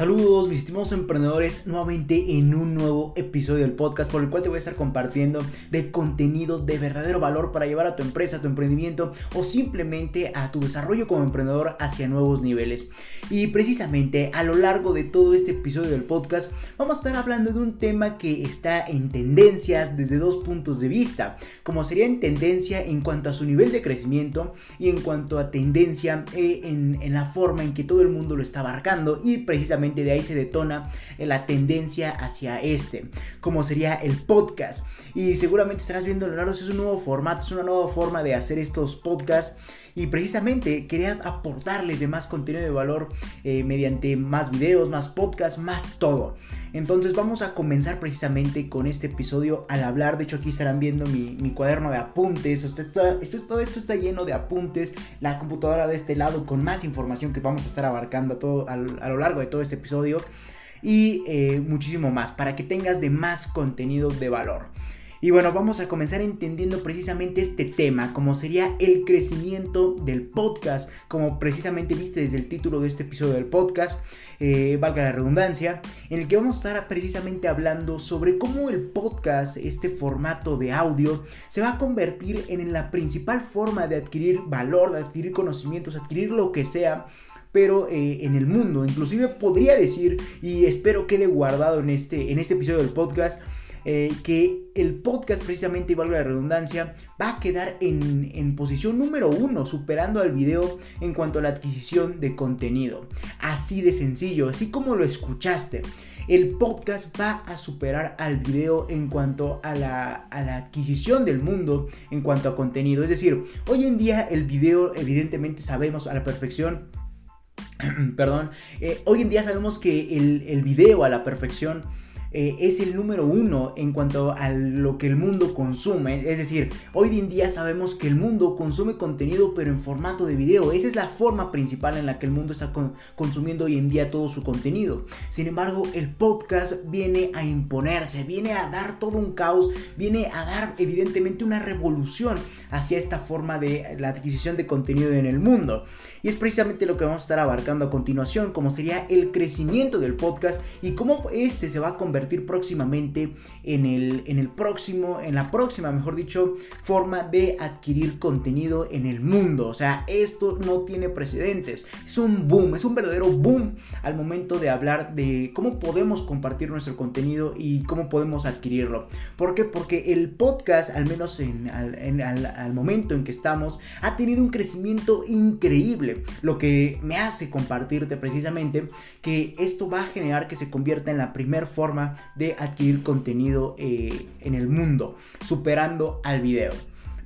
Saludos mis estimados emprendedores nuevamente en un nuevo episodio del podcast por el cual te voy a estar compartiendo de contenido de verdadero valor para llevar a tu empresa, a tu emprendimiento o simplemente a tu desarrollo como emprendedor hacia nuevos niveles. Y precisamente a lo largo de todo este episodio del podcast vamos a estar hablando de un tema que está en tendencias desde dos puntos de vista, como sería en tendencia en cuanto a su nivel de crecimiento y en cuanto a tendencia eh, en, en la forma en que todo el mundo lo está abarcando y precisamente de ahí se detona eh, la tendencia hacia este, como sería el podcast. Y seguramente estarás viendo, Leonardo, es un nuevo formato, es una nueva forma de hacer estos podcasts. Y precisamente quería aportarles de más contenido de valor eh, mediante más videos, más podcasts, más todo. Entonces vamos a comenzar precisamente con este episodio al hablar. De hecho aquí estarán viendo mi, cuaderno de apuntes. todo esto está lleno de apuntes. La computadora de este lado con más información que vamos a estar abarcando a, todo, a, lo largo de todo este episodio. Y eh, muchísimo más para que tengas de más contenido de valor. Y bueno, vamos a comenzar entendiendo precisamente este tema, como sería el crecimiento del podcast, como precisamente viste desde el título de este episodio del podcast, eh, valga la redundancia, en el que vamos a estar precisamente hablando sobre cómo el podcast, este formato de audio, se va a convertir en la principal forma de adquirir valor, de adquirir conocimientos, adquirir lo que sea pero eh, en el mundo. Inclusive podría decir, y espero quede guardado en este, en este episodio del podcast, eh, que el podcast precisamente, y valga la redundancia, va a quedar en, posición número uno, superando al video en cuanto a la adquisición de contenido. Así de sencillo, así como lo escuchaste. El podcast va a superar al video en cuanto a la, adquisición del mundo, en cuanto a contenido. Es decir, hoy en día el video evidentemente sabemos a la perfección perdón, eh, hoy en día sabemos que el, el, video a la perfección eh, es el número uno en cuanto a lo que el mundo consume. Es decir, hoy en día sabemos que el mundo consume contenido pero en formato de video. Esa es la forma principal en la que el mundo está consumiendo hoy en día todo su contenido. Sin embargo, el podcast viene a imponerse, viene a dar todo un caos, viene a dar evidentemente una revolución hacia esta forma de la adquisición de contenido en el mundo. Y es precisamente lo que vamos a estar abarcando a continuación, como sería el crecimiento del podcast y cómo este se va a convertir próximamente en el, en el próximo, en la próxima, mejor dicho, forma de adquirir contenido en el mundo. O sea, esto no tiene precedentes. Es un boom, es un verdadero boom al momento de hablar de cómo podemos compartir nuestro contenido y cómo podemos adquirirlo. ¿Por qué? Porque el podcast, al menos en, al momento en que estamos, ha tenido un crecimiento increíble lo que me hace compartirte precisamente que esto va a generar que se convierta en la primer forma de adquirir contenido eh, en el mundo, superando al video.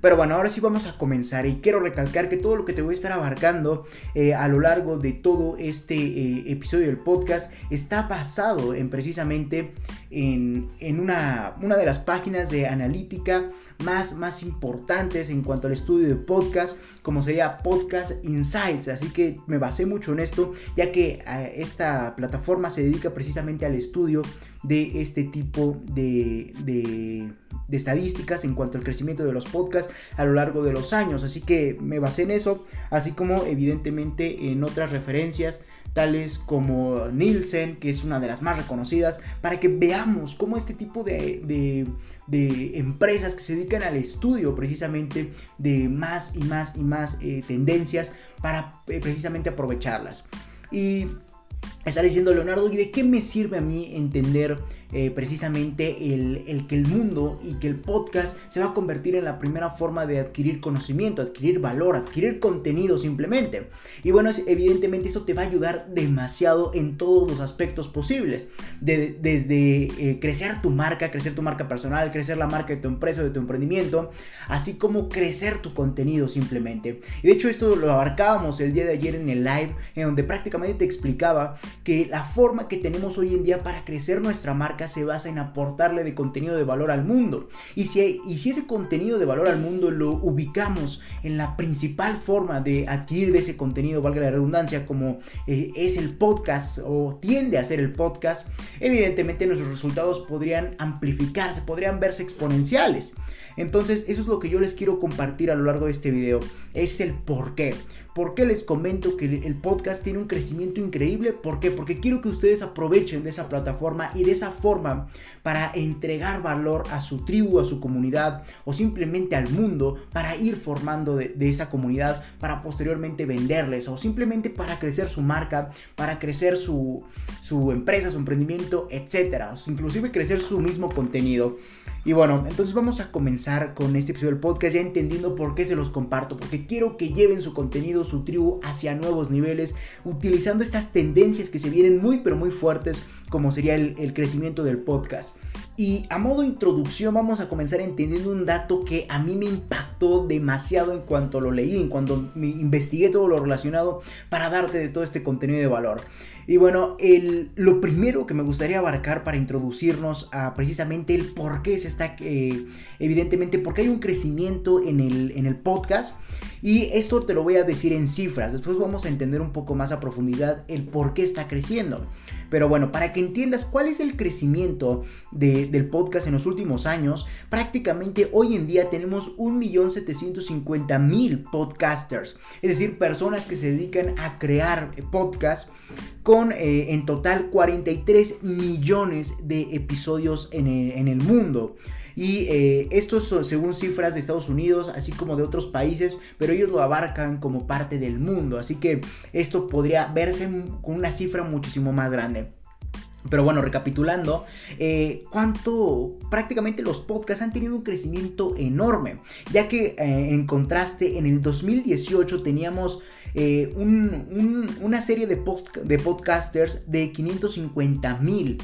Pero bueno, ahora sí vamos a comenzar y quiero recalcar que todo lo que te voy a estar abarcando eh, a lo largo de todo este eh, episodio del podcast está basado en precisamente en, una, una de las páginas de analítica más, más importantes en cuanto al estudio de podcast, como sería Podcast Insights. Así que me basé mucho en esto, ya que esta plataforma se dedica precisamente al estudio de este tipo de, de, de, estadísticas en cuanto al crecimiento de los podcasts a lo largo de los años. Así que me basé en eso, así como evidentemente en otras referencias tales como Nielsen, que es una de las más reconocidas, para que veamos cómo este tipo de, empresas que se dedican al estudio precisamente de más y más y más eh, tendencias para eh, precisamente aprovecharlas. Y está diciendo Leonardo, ¿y de qué me sirve a mí entender eh, precisamente el, que el mundo y que el podcast se va a convertir en la primera forma de adquirir conocimiento, adquirir valor, adquirir contenido simplemente. Y bueno, evidentemente eso te va a ayudar demasiado en todos los aspectos posibles. desde eh, crecer tu marca, crecer tu marca personal, crecer la marca de tu empresa, de tu emprendimiento, así como crecer tu contenido simplemente. Y de hecho esto lo abarcábamos el día de ayer en el live, en donde prácticamente te explicaba que la forma que tenemos hoy en día para crecer nuestra marca, se basa en aportarle de contenido de valor al mundo. Y si, y si ese contenido de valor al mundo lo ubicamos en la principal forma de adquirir de ese contenido, valga la redundancia, como eh, es el podcast o tiende a ser el podcast, evidentemente nuestros resultados podrían amplificarse, podrían verse exponenciales. Entonces, eso es lo que yo les quiero compartir a lo largo de este video. Es el por qué. ¿Por qué les comento que el podcast tiene un crecimiento increíble? ¿Por qué? Porque quiero que ustedes aprovechen de esa plataforma y de esa forma para entregar valor a su tribu, a su comunidad o simplemente al mundo para ir formando de, esa comunidad para posteriormente venderles o simplemente para crecer su marca, para crecer su, su empresa, su emprendimiento, etcétera, inclusive crecer su mismo contenido. Y bueno, entonces vamos a comenzar con este episodio del podcast ya entendiendo por qué se los comparto, porque quiero que lleven su contenido, su tribu hacia nuevos niveles, utilizando estas tendencias que se vienen muy pero muy fuertes, como sería el, crecimiento del podcast. Y a modo de introducción vamos a comenzar entendiendo un dato que a mí me impactó demasiado en cuanto lo leí, en cuanto me investigué todo lo relacionado para darte de todo este contenido de valor. Y bueno, lo primero que me gustaría abarcar para introducirnos a precisamente el por qué se está, eh, evidentemente, porque hay un crecimiento en el, en el podcast. Y esto te lo voy a decir en cifras. Después vamos a entender un poco más a profundidad el por qué está creciendo. Pero bueno, para que entiendas cuál es el crecimiento del podcast en los últimos años, prácticamente hoy en día tenemos 1.750.000 podcasters. Es decir, personas que se dedican a crear podcasts con eh, en total 43 millones de episodios en el, mundo. Y eh, esto es según cifras de Estados Unidos, así como de otros países, pero ellos lo abarcan como parte del mundo. Así que esto podría verse con una cifra muchísimo más grande. Pero bueno, recapitulando, eh, cuánto prácticamente los podcasts han tenido un crecimiento enorme, ya que en contraste en el 2018 teníamos eh, una serie de, de podcasters de 550 mil.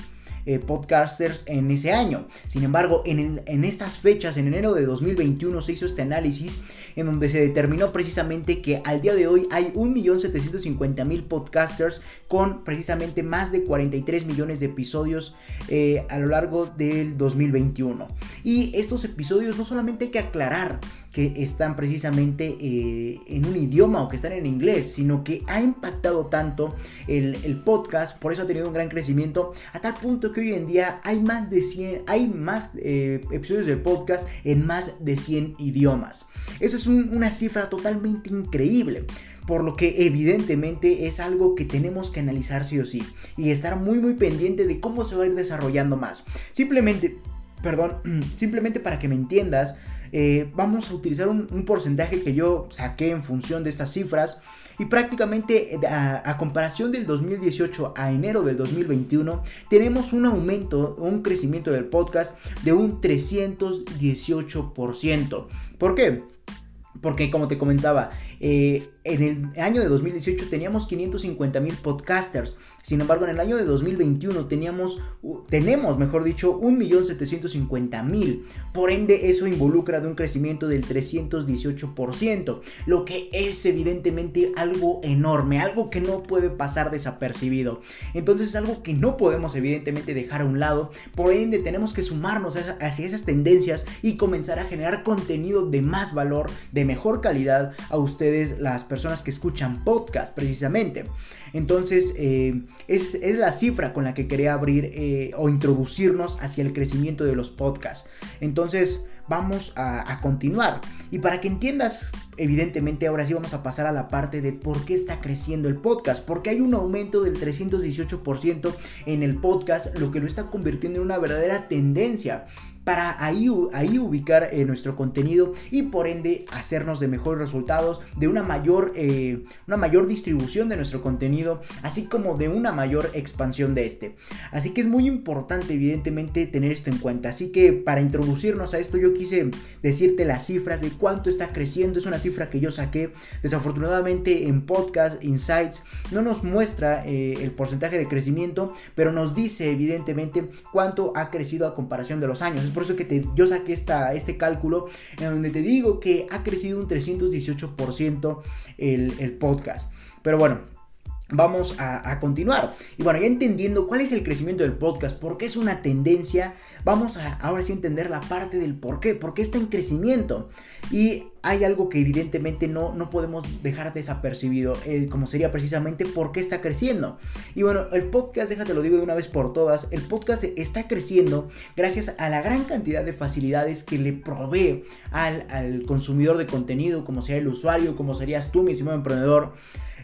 Eh, podcasters en ese año. Sin embargo, en, en, estas fechas, en enero de 2021, se hizo este análisis en donde se determinó precisamente que al día de hoy hay 1.750.000 podcasters con precisamente más de 43 millones de episodios eh, a lo largo del 2021. Y estos episodios no solamente hay que aclarar que están precisamente eh, en un idioma o que están en inglés, sino que ha impactado tanto el, podcast, por eso ha tenido un gran crecimiento, a tal punto que hoy en día hay más de 100, hay más eh, episodios del podcast en más de 100 idiomas. Eso es una cifra totalmente increíble por lo que evidentemente es algo que tenemos que analizar sí o sí y estar muy muy pendiente de cómo se va a ir desarrollando más. Simplemente, perdón, simplemente para que me entiendas, eh, vamos a utilizar un, porcentaje que yo saqué en función de estas cifras. Y prácticamente eh, a, comparación del 2018 a enero del 2021, tenemos un aumento, un crecimiento del podcast de un 318%. ¿Por qué? Porque como te comentaba, eh, en el año de 2018 teníamos 550 mil podcasters. Sin embargo, en el año de 2021 teníamos, tenemos, mejor dicho, 1.750.000. Por ende, eso involucra de un crecimiento del 318%, lo que es evidentemente algo enorme, algo que no puede pasar desapercibido. Entonces es algo que no podemos evidentemente dejar a un lado. Por ende, tenemos que sumarnos hacia esas tendencias y comenzar a generar contenido de más valor, de mejor calidad a ustedes las personas que escuchan podcast precisamente. Entonces, eh, es, la cifra con la que quería abrir eh, o introducirnos hacia el crecimiento de los podcasts. Entonces, vamos a, a, continuar. Y para que entiendas, evidentemente ahora sí vamos a pasar a la parte de por qué está creciendo el podcast. Porque hay un aumento del 318% en el podcast, lo que lo está convirtiendo en una verdadera tendencia para ahí, ahí ubicar eh, nuestro contenido y por ende hacernos de mejores resultados, de una mayor, eh, una mayor distribución de nuestro contenido, así como de una mayor expansión de este. Así que es muy importante evidentemente tener esto en cuenta. Así que para introducirnos a esto yo quise decirte las cifras de cuánto está creciendo. Es una cifra que yo saqué. Desafortunadamente en podcast Insights no nos muestra eh, el porcentaje de crecimiento, pero nos dice evidentemente cuánto ha crecido a comparación de los años por eso que te, yo saqué esta, este cálculo en donde te digo que ha crecido un 318% el, el podcast. Pero bueno, vamos a, continuar. Y bueno, ya entendiendo cuál es el crecimiento del podcast, por qué es una tendencia, vamos a ahora sí entender la parte del por qué, por qué está en crecimiento. Y hay algo que evidentemente no, no podemos dejar desapercibido, eh, como sería precisamente por qué está creciendo. Y bueno, el podcast, déjate lo digo de una vez por todas, el podcast está creciendo gracias a la gran cantidad de facilidades que le provee al, al consumidor de contenido, como sería el usuario, como serías tú, mi estimado emprendedor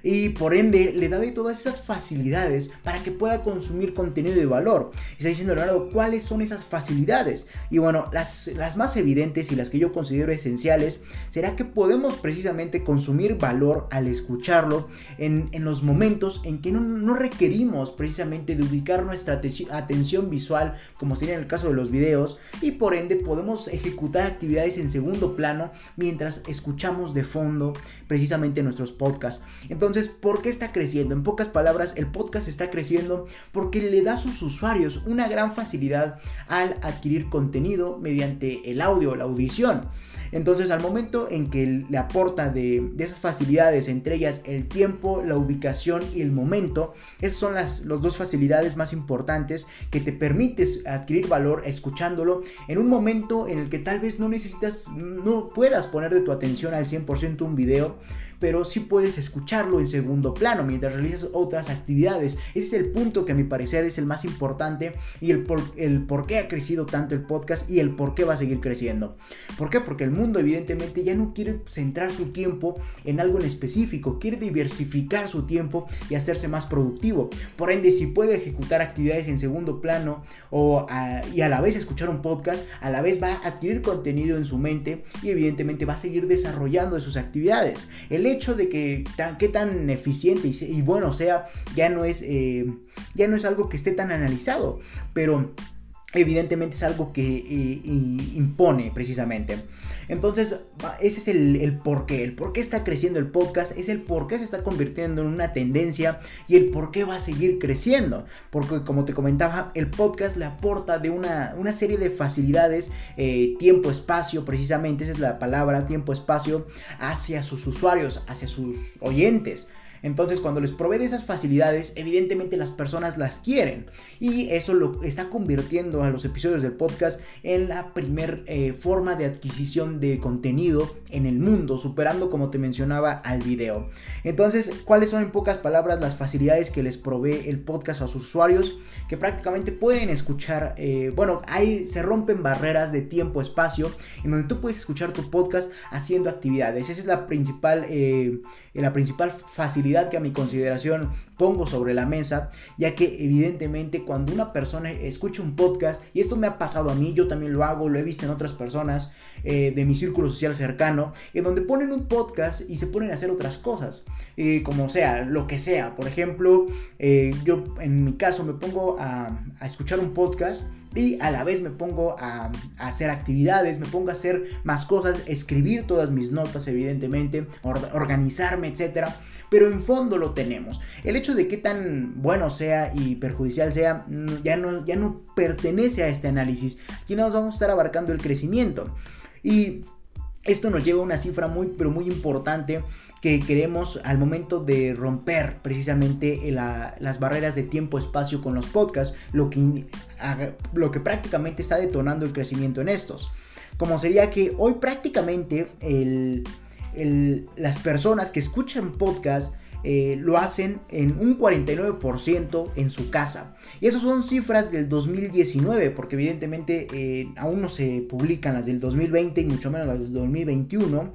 y por ende le da de todas esas facilidades para que pueda consumir contenido de valor. Y está diciendo Leonardo, ¿cuáles son esas facilidades? Y bueno, las, las más evidentes y las que yo considero esenciales será que podemos precisamente consumir valor al escucharlo en, en los momentos en que no, no, requerimos precisamente de ubicar nuestra atención visual, como sería en el caso de los videos, y por ende podemos ejecutar actividades en segundo plano mientras escuchamos de fondo precisamente nuestros podcasts. Entonces, entonces, ¿por qué está creciendo? En pocas palabras, el podcast está creciendo porque le da a sus usuarios una gran facilidad al adquirir contenido mediante el audio, la audición. Entonces, al momento en que le aporta de, esas facilidades, entre ellas el tiempo, la ubicación y el momento, esas son las dos facilidades más importantes que te permites adquirir valor escuchándolo en un momento en el que tal vez no necesitas, no puedas poner de tu atención al 100% un video pero sí puedes escucharlo en segundo plano mientras realizas otras actividades. Ese es el punto que a mi parecer es el más importante y el por, el por qué ha crecido tanto el podcast y el por qué va a seguir creciendo. ¿Por qué? Porque el mundo evidentemente ya no quiere centrar su tiempo en algo en específico, quiere diversificar su tiempo y hacerse más productivo. Por ende, si puede ejecutar actividades en segundo plano o y a la vez escuchar un podcast, a la vez va a adquirir contenido en su mente y evidentemente va a seguir desarrollando sus actividades. Hecho de que tan, qué tan eficiente y, bueno sea, ya no es, eh, ya no es algo que esté tan analizado, pero evidentemente es algo que eh, impone precisamente. Entonces, ese es el, el por qué. El por qué está creciendo el podcast, es el por qué se está convirtiendo en una tendencia y el por qué va a seguir creciendo. Porque, como te comentaba, el podcast le aporta de una, una serie de facilidades, eh, tiempo, espacio, precisamente, esa es la palabra, tiempo, espacio, hacia sus usuarios, hacia sus oyentes. Entonces, cuando les provee de esas facilidades, evidentemente las personas las quieren. Y eso lo está convirtiendo a los episodios del podcast en la primer eh, forma de adquisición de contenido en el mundo, superando, como te mencionaba, al video. Entonces, ¿cuáles son en pocas palabras las facilidades que les provee el podcast a sus usuarios? Que prácticamente pueden escuchar, eh, bueno, ahí se rompen barreras de tiempo, espacio, en donde tú puedes escuchar tu podcast haciendo actividades. Esa es la principal, eh, la principal facilidad que a mi consideración pongo sobre la mesa, ya que evidentemente cuando una persona escucha un podcast, y esto me ha pasado a mí, yo también lo hago, lo he visto en otras personas eh, de mi círculo social cercano, en donde ponen un podcast y se ponen a hacer otras cosas, como sea, lo que sea. Por ejemplo, eh, yo en mi caso me pongo a escuchar un podcast y a la vez me pongo a, hacer actividades, me pongo a hacer más cosas, escribir todas mis notas evidentemente, organizarme, etcétera, pero en fondo lo tenemos. El hecho de que tan bueno sea y perjudicial sea ya no, ya no pertenece a este análisis. Aquí nos vamos a estar abarcando el crecimiento. Y esto nos lleva a una cifra muy, pero muy importante que queremos al momento de romper precisamente las barreras de tiempo-espacio con los podcasts, lo que, lo que prácticamente está detonando el crecimiento en estos. Como sería que hoy prácticamente las personas que escuchan podcasts eh, lo hacen en un 49% en su casa. Y esas son cifras del 2019, porque evidentemente eh, aún no se publican las del 2020 y mucho menos las del 2021.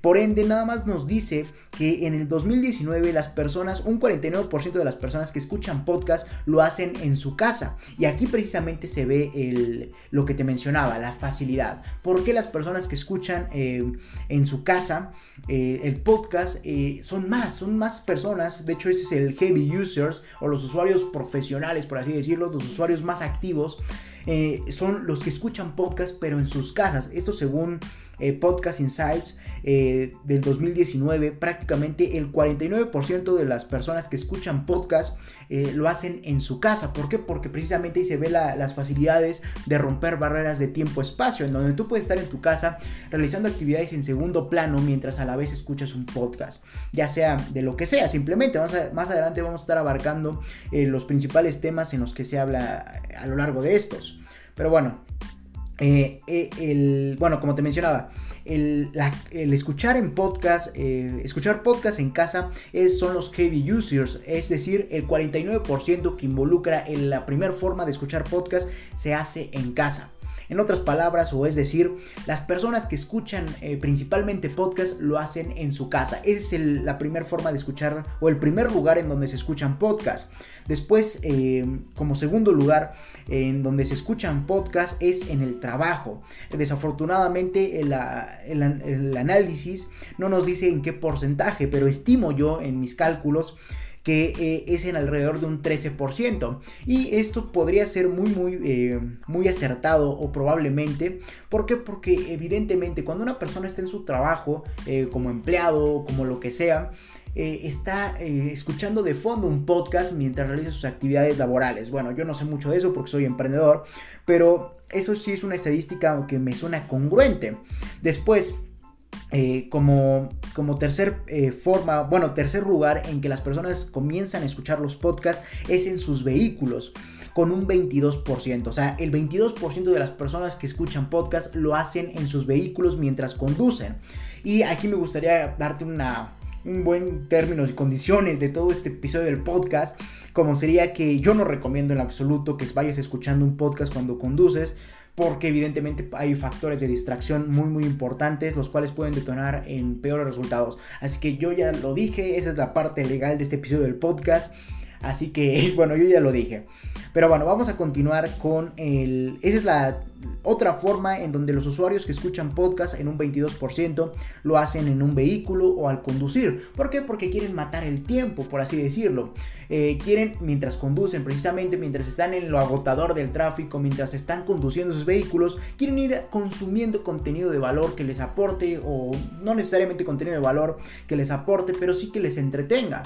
Por ende, nada más nos dice que en el 2019 las personas, un 49% de las personas que escuchan podcast lo hacen en su casa. Y aquí precisamente se ve el, lo que te mencionaba, la facilidad. ¿Por qué las personas que escuchan eh, en su casa eh, el podcast eh, son más, son más personas? De hecho, ese es el heavy users o los usuarios profesionales, por así decirlo, los usuarios más activos son los que escuchan podcast pero en sus casas. Esto según eh, Podcast Insights eh, del 2019, prácticamente el 49% de las personas que escuchan podcast eh, lo hacen en su casa. ¿Por qué? Porque precisamente ahí se ve las facilidades de romper barreras de tiempo-espacio, en donde tú puedes estar en tu casa realizando actividades en segundo plano mientras a la vez escuchas un podcast, ya sea de lo que sea, simplemente más adelante vamos a estar abarcando los principales temas en los que se habla a lo largo de estos. Pero bueno, eh, eh, el, bueno, como te mencionaba, el, escuchar en podcast, eh, escuchar podcast en casa es, son los heavy users, es decir, el 49% que involucra en la primera forma de escuchar podcast se hace en casa. En otras palabras, o es decir, las personas que escuchan eh, principalmente podcast lo hacen en su casa. Esa es la primera forma de escuchar o el primer lugar en donde se escuchan podcast. Después, eh, como segundo lugar en donde se escuchan podcast es en el trabajo. Desafortunadamente el análisis no nos dice en qué porcentaje, pero estimo yo en mis cálculos que eh, es en alrededor de un 13%. Y esto podría ser muy, muy, eh, muy acertado o probablemente. ¿Por qué? Porque evidentemente cuando una persona está en su trabajo, eh, como empleado, como lo que sea, está escuchando de fondo un podcast mientras realiza sus actividades laborales. Bueno, yo no sé mucho de eso porque soy emprendedor, pero eso sí es una estadística que me suena congruente. Después, eh, como, como tercer eh, forma, bueno, tercer lugar en que las personas comienzan a escuchar los podcasts es en sus vehículos con un 22%. O sea, el 22% de las personas que escuchan podcast lo hacen en sus vehículos mientras conducen. Y aquí me gustaría darte una, un buen términos y condiciones de todo este episodio del podcast, como sería que yo no recomiendo en absoluto que vayas escuchando un podcast cuando conduces, porque evidentemente hay factores de distracción muy muy importantes los cuales pueden detonar en peores resultados. Así que yo ya lo dije, esa es la parte legal de este episodio del podcast. Así que, bueno, yo ya lo dije. Pero bueno, vamos a continuar con el... Esa es la otra forma en donde los usuarios que escuchan podcast en un 22% lo hacen en un vehículo o al conducir. ¿Por qué? Porque quieren matar el tiempo, por así decirlo. Eh, quieren, mientras conducen, precisamente mientras están en lo agotador del tráfico, mientras están conduciendo sus vehículos, quieren ir consumiendo contenido de valor que les aporte, o no necesariamente contenido de valor que les aporte, pero sí que les entretenga.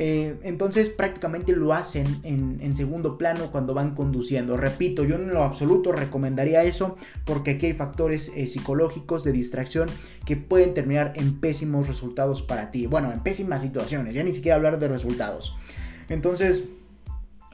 Eh, entonces prácticamente lo hacen en, segundo plano cuando van conduciendo. Repito, yo en lo absoluto recomendaría eso porque aquí hay factores eh, psicológicos de distracción que pueden terminar en pésimos resultados para ti. Bueno, en pésimas situaciones, ya ni siquiera hablar de resultados. Entonces,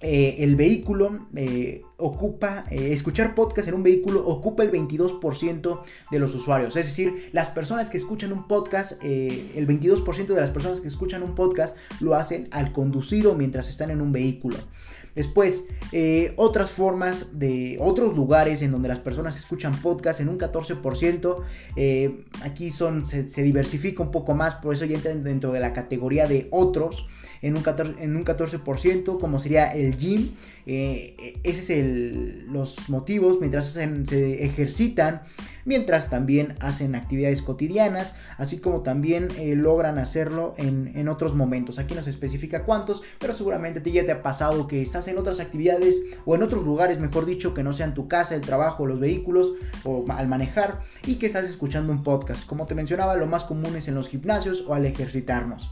eh, el vehículo eh, ocupa, eh, escuchar podcast en un vehículo ocupa el 22% de los usuarios. Es decir, las personas que escuchan un podcast, el 22% de las personas que escuchan un podcast lo hacen al conducir o mientras están en un vehículo. Después, otras formas de otros lugares en donde las personas escuchan podcast en un 14%. aquí son, se, se, diversifica un poco más, por eso ya entran dentro de la categoría de otros en un 14%, en un 14% como sería el gym. Eh, ese es el, los motivos mientras se ejercitan, mientras también hacen actividades cotidianas, así como también eh, logran hacerlo en, en, otros momentos. Aquí no se especifica cuántos, pero seguramente a ti ya te ha pasado que estás en otras actividades o en otros lugares, mejor dicho, que no sean tu casa, el trabajo, los vehículos o al manejar y que estás escuchando un podcast. Como te mencionaba, lo más común es en los gimnasios o al ejercitarnos.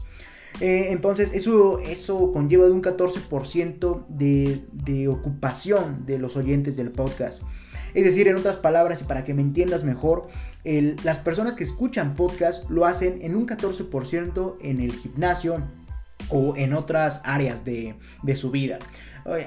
Eh, entonces eso, eso conlleva de un 14% de, de ocupación de los oyentes del podcast. Es decir, en otras palabras, y para que me entiendas mejor, las personas que escuchan podcast lo hacen en un 14% en el gimnasio o en otras áreas de, de su vida.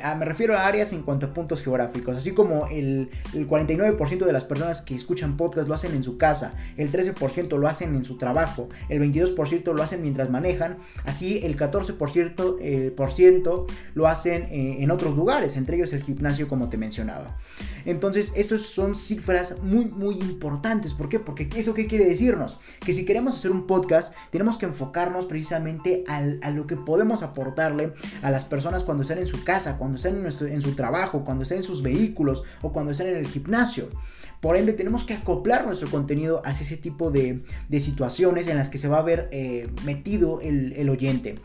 Ah, me refiero a áreas en cuanto a puntos geográficos, así como el, 49% de las personas que escuchan podcast lo hacen en su casa, el 13% lo hacen en su trabajo, el 22% lo hacen mientras manejan, así el 14% eh, por ciento lo hacen eh, en otros lugares, entre ellos el gimnasio como te mencionaba. Entonces, estas son cifras muy, muy importantes. ¿Por qué? Porque ¿eso qué quiere decirnos? Que si queremos hacer un podcast, tenemos que enfocarnos precisamente a lo que podemos aportarle a las personas cuando están en su casa cuando estén en, su trabajo, cuando estén en sus vehículos o cuando estén en el gimnasio. Por ende, tenemos que acoplar nuestro contenido hacia ese tipo de, situaciones en las que se va a ver eh, metido el, oyente.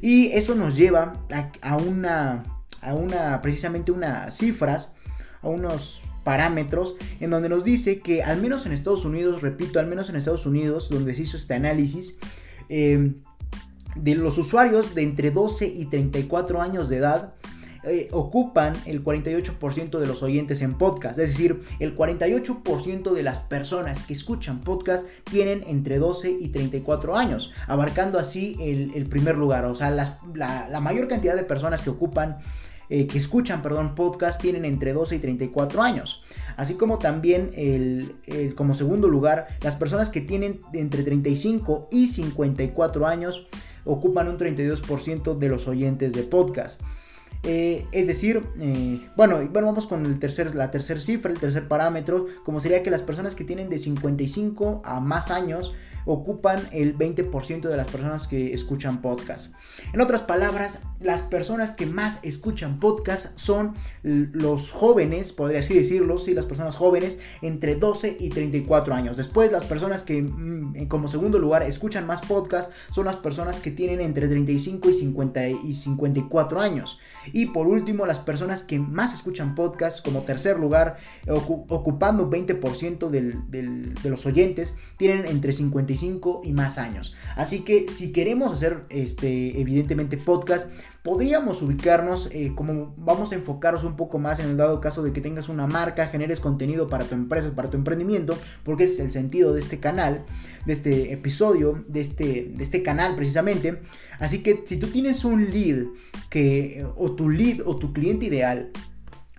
Y eso nos lleva a, una, a una, precisamente unas cifras a unos parámetros en donde nos dice que al menos en Estados Unidos, repito, al menos en Estados Unidos, donde se hizo este análisis, eh, de los usuarios de entre 12 y 34 años de edad, eh, ocupan el 48% de los oyentes en podcast. Es decir, el 48% de las personas que escuchan podcast tienen entre 12 y 34 años, abarcando así el, primer lugar. O sea, la, mayor cantidad de personas que ocupan eh, que escuchan, perdón, podcast tienen entre 12 y 34 años. Así como también el, como segundo lugar, las personas que tienen entre 35 y 54 años ocupan un 32% de los oyentes de podcast. Eh, es decir, eh, bueno, bueno, vamos con el tercer, la tercera cifra, el tercer parámetro, como sería que las personas que tienen de 55 a más años ocupan el 20% de las personas que escuchan podcast. En otras palabras, las personas que más escuchan podcast son los jóvenes, podría así decirlo, sí, las personas jóvenes entre 12 y 34 años. Después, las personas que mm, como segundo lugar escuchan más podcast son las personas que tienen entre 35 y, 50 y 54 años. Y por último, las personas que más escuchan podcast como tercer lugar, ocupando 20% de los oyentes, tienen entre 55 y más años. Así que si queremos hacer este, evidentemente podcast, podríamos ubicarnos eh, como vamos a enfocarnos un poco más en el dado caso de que tengas una marca, generes contenido para tu empresa, para tu emprendimiento, porque ese es el sentido de este canal, de este episodio, de este, de este canal precisamente. Así que si tú tienes un lead que, o tu lead o tu cliente ideal,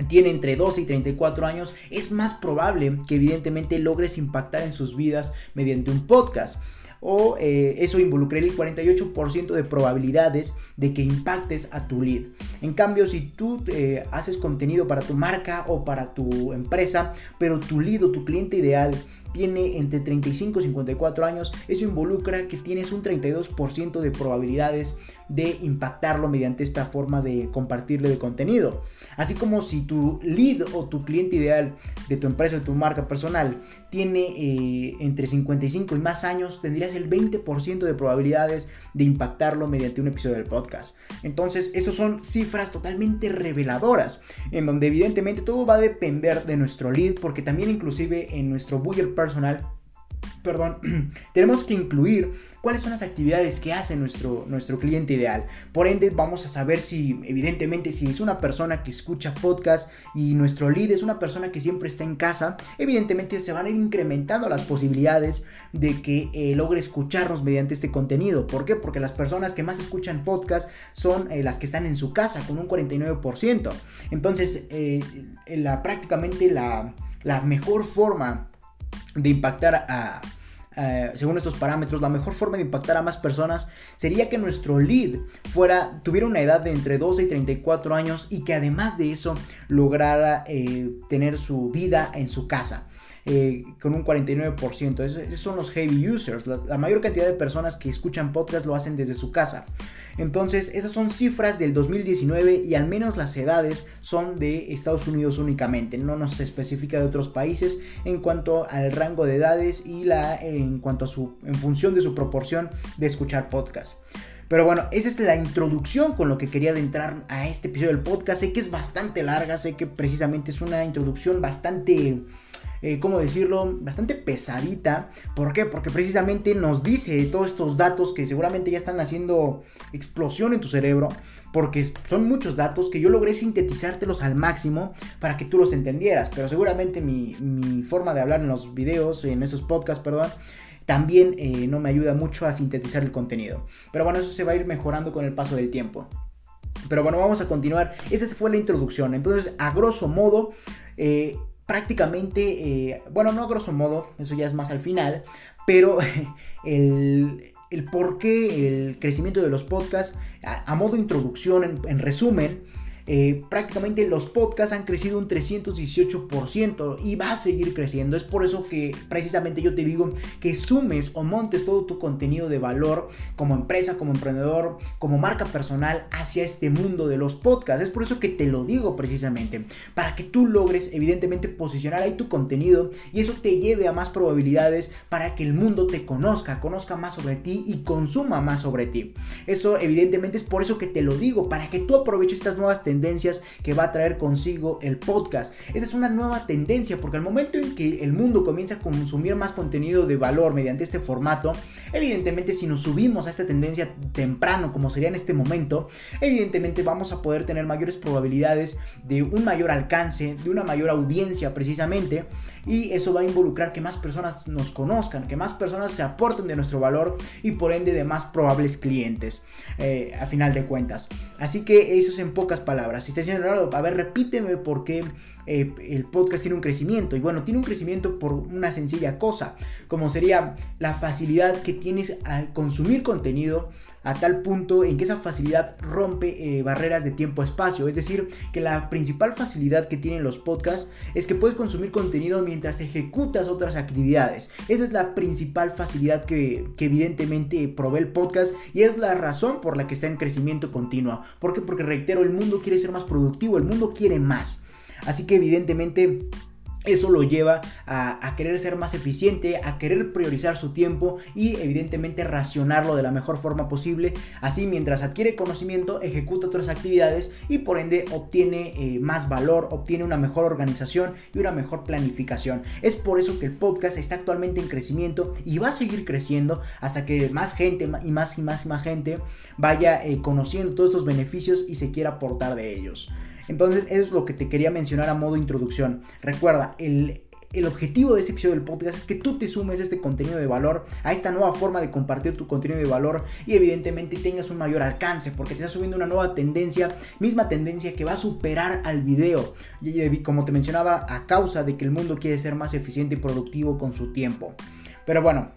tiene entre 12 y 34 años, es más probable que evidentemente logres impactar en sus vidas mediante un podcast. O eh, eso involucra el 48% de probabilidades de que impactes a tu lead. En cambio, si tú eh, haces contenido para tu marca o para tu empresa, pero tu lead o tu cliente ideal tiene entre 35 y 54 años, eso involucra que tienes un 32% de probabilidades de impactarlo mediante esta forma de compartirle de contenido. Así como si tu lead o tu cliente ideal de tu empresa o de tu marca personal tiene eh, entre 55 y más años, tendrías el 20% de probabilidades de impactarlo mediante un episodio del podcast. Entonces, esas son cifras totalmente reveladoras, en donde evidentemente todo va a depender de nuestro lead, porque también inclusive en nuestro budget personal perdón, tenemos que incluir cuáles son las actividades que hace nuestro, nuestro cliente ideal. Por ende, vamos a saber si, evidentemente, si es una persona que escucha podcast y nuestro lead es una persona que siempre está en casa, evidentemente se van a ir incrementando las posibilidades de que eh, logre escucharnos mediante este contenido. ¿Por qué? Porque las personas que más escuchan podcast son eh, las que están en su casa, con un 49%. Entonces, eh, la, prácticamente la, la mejor forma de impactar a, según estos parámetros, la mejor forma de impactar a más personas sería que nuestro lead fuera, tuviera una edad de entre 12 y 34 años y que además de eso lograra eh, tener su vida en su casa. Eh, con un 49%. Esos, son los heavy users. La, mayor cantidad de personas que escuchan podcast lo hacen desde su casa. Entonces, esas son cifras del 2019 y al menos las edades son de Estados Unidos únicamente. No nos especifica de otros países en cuanto al rango de edades y la, en cuanto a su, en función de su proporción de escuchar podcast. Pero bueno, esa es la introducción con lo que quería adentrar a este episodio del podcast. Sé que es bastante larga, sé que precisamente es una introducción bastante eh, ¿cómo decirlo?, bastante pesadita. ¿Por qué? Porque precisamente nos dice todos estos datos que seguramente ya están haciendo explosión en tu cerebro, porque son muchos datos que yo logré sintetizártelos al máximo para que tú los entendieras, pero seguramente mi, forma de hablar en los videos, en esos podcasts, perdón, también eh, no me ayuda mucho a sintetizar el contenido. Pero bueno, eso se va a ir mejorando con el paso del tiempo. Pero bueno, vamos a continuar. Esa fue la introducción. Entonces, a grosso modo, eh, prácticamente, eh, bueno, no a grosso modo, eso ya es más al final, pero el, el por qué el crecimiento de los podcasts, a, modo introducción, en resumen, eh, prácticamente los podcasts han crecido un 318% y va a seguir creciendo. Es por eso que precisamente yo te digo que sumes o montes todo tu contenido de valor como empresa, como emprendedor, como marca personal hacia este mundo de los podcasts. Es por eso que te lo digo precisamente, para que tú logres evidentemente posicionar ahí tu contenido y eso te lleve a más probabilidades para que el mundo te conozca, conozca más sobre ti y consuma más sobre ti. Eso evidentemente es por eso que te lo digo, para que tú aproveches estas nuevas tendencias tendencias que va a traer consigo el podcast. Esa es una nueva tendencia porque al momento en que el mundo comienza a consumir más contenido de valor mediante este formato, evidentemente si nos subimos a esta tendencia temprano como sería en este momento, evidentemente vamos a poder tener mayores probabilidades de un mayor alcance, de una mayor audiencia precisamente y eso va a involucrar que más personas nos conozcan, que más personas se aporten de nuestro valor y por ende de más probables clientes eh, a final de cuentas. Así que eso es en pocas palabras. Si estás diciendo, a ver, repíteme por qué eh, el podcast tiene un crecimiento. Y bueno, tiene un crecimiento por una sencilla cosa, como sería la facilidad que tienes a consumir contenido a tal punto en que esa facilidad rompe eh, barreras de tiempo-espacio. Es decir, que la principal facilidad que tienen los podcasts es que puedes consumir contenido mientras ejecutas otras actividades. Esa es la principal facilidad que, que evidentemente provee el podcast y es la razón por la que está en crecimiento continuo. ¿Por qué? Porque reitero, el mundo quiere ser más productivo, el mundo quiere más. Así que evidentemente eso lo lleva a, querer ser más eficiente, a querer priorizar su tiempo y evidentemente racionarlo de la mejor forma posible. Así mientras adquiere conocimiento, ejecuta otras actividades y por ende obtiene eh, más valor, obtiene una mejor organización y una mejor planificación. Es por eso que el podcast está actualmente en crecimiento y va a seguir creciendo hasta que más gente y más y más y más gente vaya eh, conociendo todos estos beneficios y se quiera aportar de ellos. Entonces, eso es lo que te quería mencionar a modo introducción. Recuerda, el, objetivo de este episodio del podcast es que tú te sumes a este contenido de valor, a esta nueva forma de compartir tu contenido de valor y evidentemente tengas un mayor alcance porque te está subiendo una nueva tendencia, misma tendencia que va a superar al video. Y como te mencionaba, a causa de que el mundo quiere ser más eficiente y productivo con su tiempo. Pero bueno,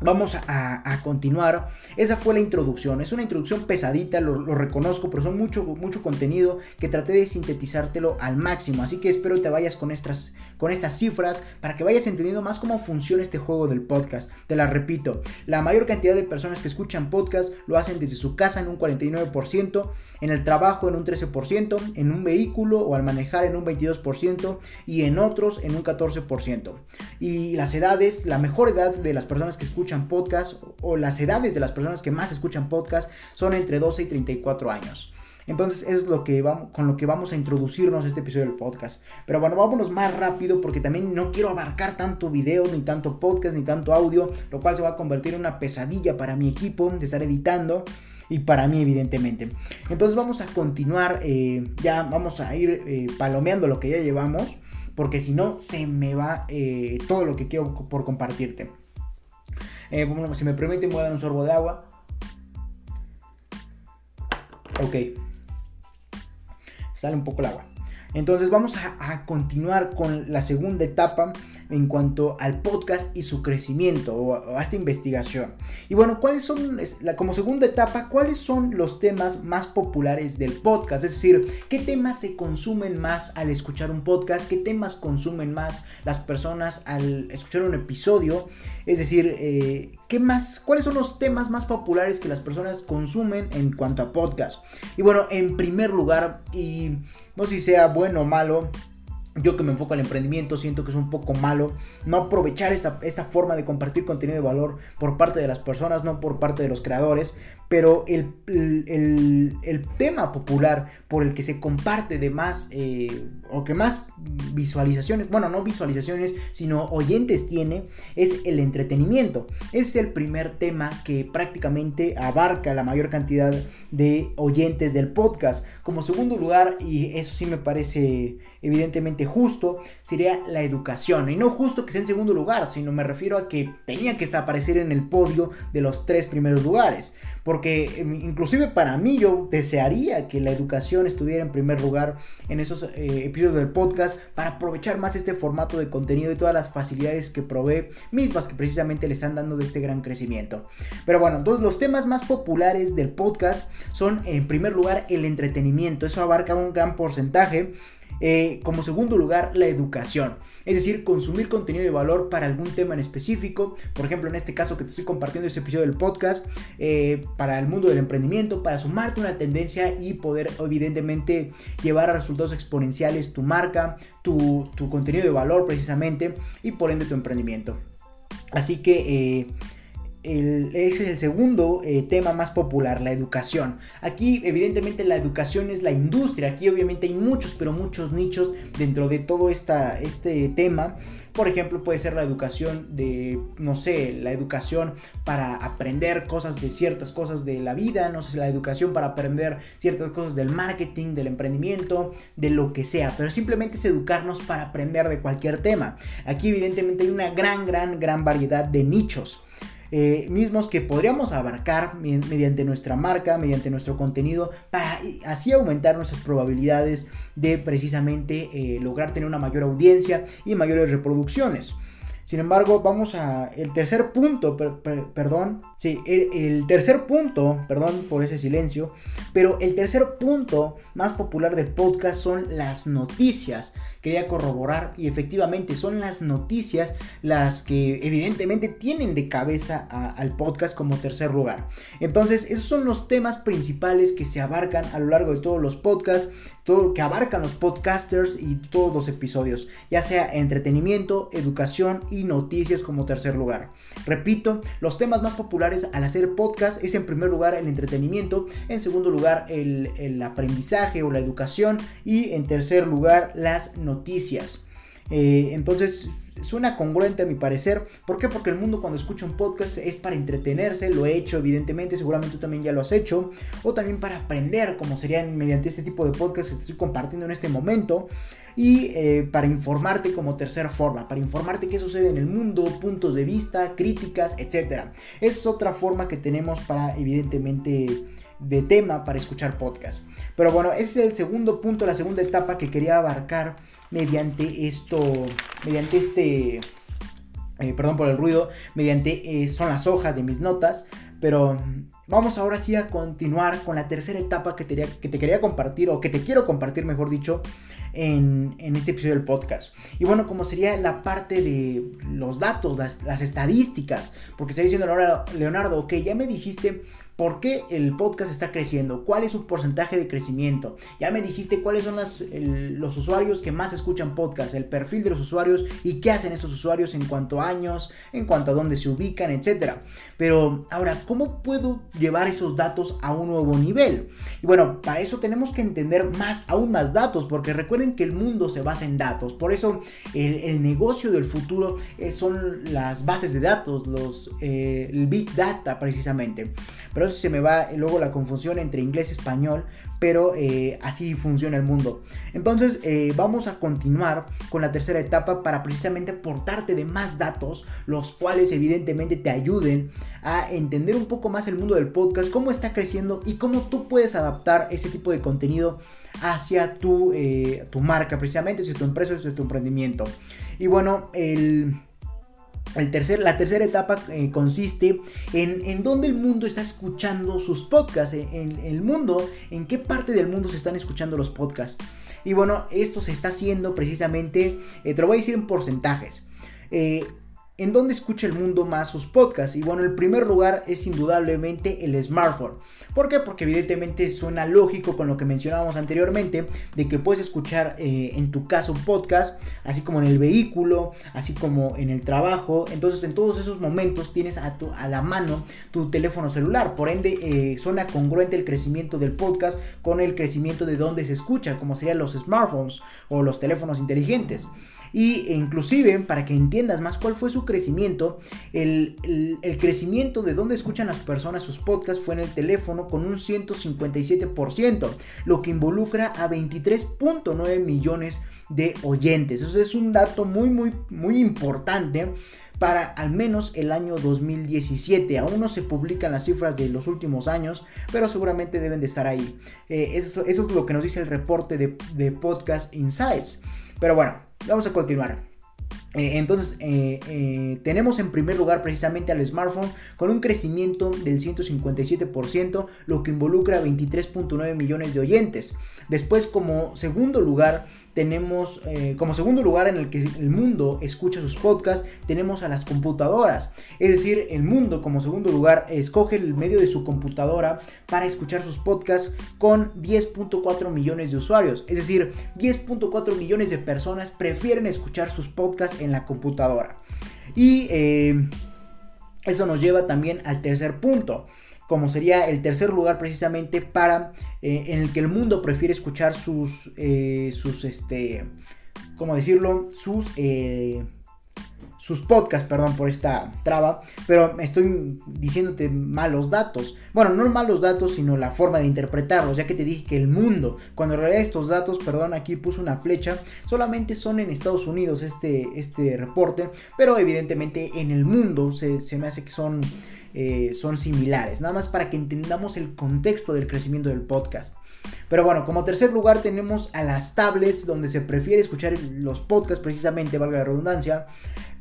Vamos a, continuar. Esa fue la introducción. Es una introducción pesadita, lo, reconozco, pero son mucho, mucho contenido que traté de sintetizártelo al máximo. Así que espero te vayas con estas, con estas cifras para que vayas entendiendo más cómo funciona este juego del podcast. Te la repito, la mayor cantidad de personas que escuchan podcast lo hacen desde su casa en un 49%, en el trabajo en un 13%, en un vehículo o al manejar en un 22% y en otros en un 14%. Y las edades, la mejor edad de las personas que escuchan podcast o las edades de las personas que más escuchan podcast son entre 12 y 34 años. Entonces es lo que vamos, con lo que vamos a introducirnos este episodio del podcast. Pero bueno, vámonos más rápido porque también no quiero abarcar tanto video, ni tanto podcast, ni tanto audio, lo cual se va a convertir en una pesadilla para mi equipo de estar editando y para mí evidentemente. Entonces vamos a continuar, eh, ya vamos a ir eh, palomeando lo que ya llevamos, porque si no se me va eh, todo lo que quiero por compartirte. Bueno, si me permiten, voy a dar un sorbo de agua. Ok. Sale un poco el agua. Entonces vamos a, continuar con la segunda etapa en cuanto al podcast y su crecimiento o, a esta investigación. Y bueno, ¿cuáles son, como segunda etapa, cuáles son los temas más populares del podcast? Es decir, ¿qué temas se consumen más al escuchar un podcast? ¿Qué temas consumen más las personas al escuchar un episodio? Es decir, eh, ¿qué más, ¿cuáles son los temas más populares que las personas consumen en cuanto a podcast? Y bueno, en primer lugar, y no sé si sea bueno o malo, yo que me enfoco al emprendimiento siento que es un poco malo no aprovechar esta, esta, forma de compartir contenido de valor por parte de las personas, no por parte de los creadores, pero el, el, tema popular por el que se comparte de más eh, o que más visualizaciones, bueno, no visualizaciones, sino oyentes tiene, es el entretenimiento. Es el primer tema que prácticamente abarca la mayor cantidad de oyentes del podcast. Como segundo lugar, y eso sí me parece evidentemente justo, sería la educación. Y no justo que sea en segundo lugar, sino me refiero a que tenía que aparecer en el podio de los tres primeros lugares. Porque em, inclusive para mí yo desearía que la educación estuviera en primer lugar en esos eh, episodios del podcast para aprovechar más este formato de contenido y todas las facilidades que provee mismas que precisamente le están dando de este gran crecimiento. Pero bueno, entonces los temas más populares del podcast son en primer lugar el entretenimiento. Eso abarca un gran porcentaje eh, como segundo lugar, la educación. Es decir, consumir contenido de valor para algún tema en específico. Por ejemplo, en este caso que te estoy compartiendo este episodio del podcast, eh, para el mundo del emprendimiento, para sumarte una tendencia y poder evidentemente llevar a resultados exponenciales tu marca, tu, contenido de valor precisamente y por ende tu emprendimiento. Así que... Eh, ese es el segundo eh, tema más popular, la educación. Aquí evidentemente la educación es la industria, aquí obviamente hay muchos, pero muchos nichos dentro de todo esta, este tema. Por ejemplo, puede ser la educación de, no sé, la educación para aprender cosas de ciertas cosas de la vida, no sé, la educación para aprender ciertas cosas del marketing, del emprendimiento, de lo que sea, pero simplemente es educarnos para aprender de cualquier tema. Aquí evidentemente hay una gran, gran, gran variedad de nichos. Eh, mismos que podríamos abarcar mediante nuestra marca, mediante nuestro contenido, para así aumentar nuestras probabilidades de precisamente eh, lograr tener una mayor audiencia y mayores reproducciones. Sin embargo, vamos a el tercer punto, perdón, sí, el, tercer punto, perdón por ese silencio, pero el tercer punto más popular del podcast son las noticias. Quería corroborar y efectivamente son las noticias las que evidentemente tienen de cabeza al podcast como tercer lugar. Entonces, esos son los temas principales que se abarcan a lo largo de todos los podcasts, todo, que abarcan los podcasters y todos los episodios, ya sea entretenimiento, educación y noticias como tercer lugar. Repito, los temas más populares al hacer podcast es en primer lugar el entretenimiento, en segundo lugar el, aprendizaje o la educación y en tercer lugar las noticias. Eh, entonces, suena congruente a mi parecer. ¿Por qué? Porque el mundo cuando escucha un podcast es para entretenerse, lo he hecho evidentemente, seguramente tú también ya lo has hecho, o también para aprender, como serían mediante este tipo de podcast que estoy compartiendo en este momento. Y eh, para informarte como tercera forma, para informarte qué sucede en el mundo, puntos de vista, críticas, etc. Es otra forma que tenemos para evidentemente de tema para escuchar podcast. Pero bueno, ese es el segundo punto, la segunda etapa que quería abarcar mediante esto, mediante este, eh, perdón por el ruido, mediante, eh, son las hojas de mis notas, pero vamos ahora sí a continuar con la tercera etapa que te, que te quería compartir, o que te quiero compartir, mejor dicho, en, este episodio del podcast. Y bueno, como sería la parte de los datos, las, las estadísticas, porque está diciendo Leonardo, ok, ya me dijiste ¿Por qué el podcast está creciendo? ¿Cuál es su porcentaje de crecimiento? Ya me dijiste cuáles son los usuarios que más escuchan podcast, el perfil de los usuarios y qué hacen esos usuarios en cuanto a años, en cuanto a dónde se ubican, etc. Pero ahora, ¿cómo puedo llevar esos datos a un nuevo nivel? Y bueno, para eso tenemos que entender más, aún más datos, porque recuerden que el mundo se basa en datos. Por eso el, negocio del futuro eh, son las bases de datos, los, eh, el Big Data precisamente. Pero se me va luego la confusión entre inglés y español, pero eh, así funciona el mundo. Entonces eh, vamos a continuar con la tercera etapa para precisamente aportarte de más datos, los cuales evidentemente te ayuden a entender un poco más el mundo del podcast, cómo está creciendo y cómo tú puedes adaptar ese tipo de contenido hacia tu, eh, tu marca, precisamente hacia tu empresa, hacia tu emprendimiento. Y bueno, el tercer, la tercera etapa eh, consiste en, en dónde el mundo está escuchando sus podcasts, en, el mundo, en qué parte del mundo se están escuchando los podcasts. Y bueno, esto se está haciendo precisamente, eh, te lo voy a decir en porcentajes. Eh, ¿En dónde escucha el mundo más sus podcasts? Y bueno, el primer lugar es indudablemente el smartphone. ¿Por qué? Porque evidentemente suena lógico con lo que mencionábamos anteriormente, de que puedes escuchar eh, en tu caso un podcast, así como en el vehículo, así como en el trabajo. Entonces en todos esos momentos tienes a, tu, a la mano tu teléfono celular. Por ende, eh, suena congruente el crecimiento del podcast con el crecimiento de dónde se escucha, como serían los smartphones o los teléfonos inteligentes. Y inclusive, para que entiendas más cuál fue su crecimiento, el, crecimiento de donde escuchan las personas sus podcasts fue en el teléfono con un 157%, lo que involucra a 23.9 millones de oyentes. Eso es un dato muy, muy, muy importante para al menos el año 2017. Aún no se publican las cifras de los últimos años, pero seguramente deben de estar ahí. Eh, eso, es lo que nos dice el reporte de Podcast Insights. Pero bueno, vamos a continuar. Eh, entonces, eh, eh, tenemos en primer lugar precisamente al smartphone con un crecimiento del 157%, lo que involucra 23.9 millones de oyentes. Después, como segundo lugar, tenemos como segundo lugar en el que el mundo escucha sus podcasts, tenemos a las computadoras. Es decir, el mundo como segundo lugar escoge el medio de su computadora para escuchar sus podcasts con 10.4 millones de usuarios. Es decir, 10.4 millones de personas prefieren escuchar sus podcasts en la computadora. Y eh, Eso nos lleva también al tercer punto como sería el tercer lugar precisamente para eh, en el que el mundo prefiere escuchar sus eh, sus este cómo decirlo sus eh, sus podcasts, perdón por esta traba, pero estoy diciéndote malos datos. Bueno, no malos datos, sino la forma de interpretarlos, ya que te dije que el mundo, cuando en estos datos, perdón, aquí puse una flecha, solamente son en Estados Unidos este, este reporte, pero evidentemente en el mundo se, me hace que son, eh, son similares, nada más para que entendamos el contexto del crecimiento del podcast. Pero bueno, como tercer lugar tenemos a las tablets, donde se prefiere escuchar los podcasts, precisamente, valga la redundancia,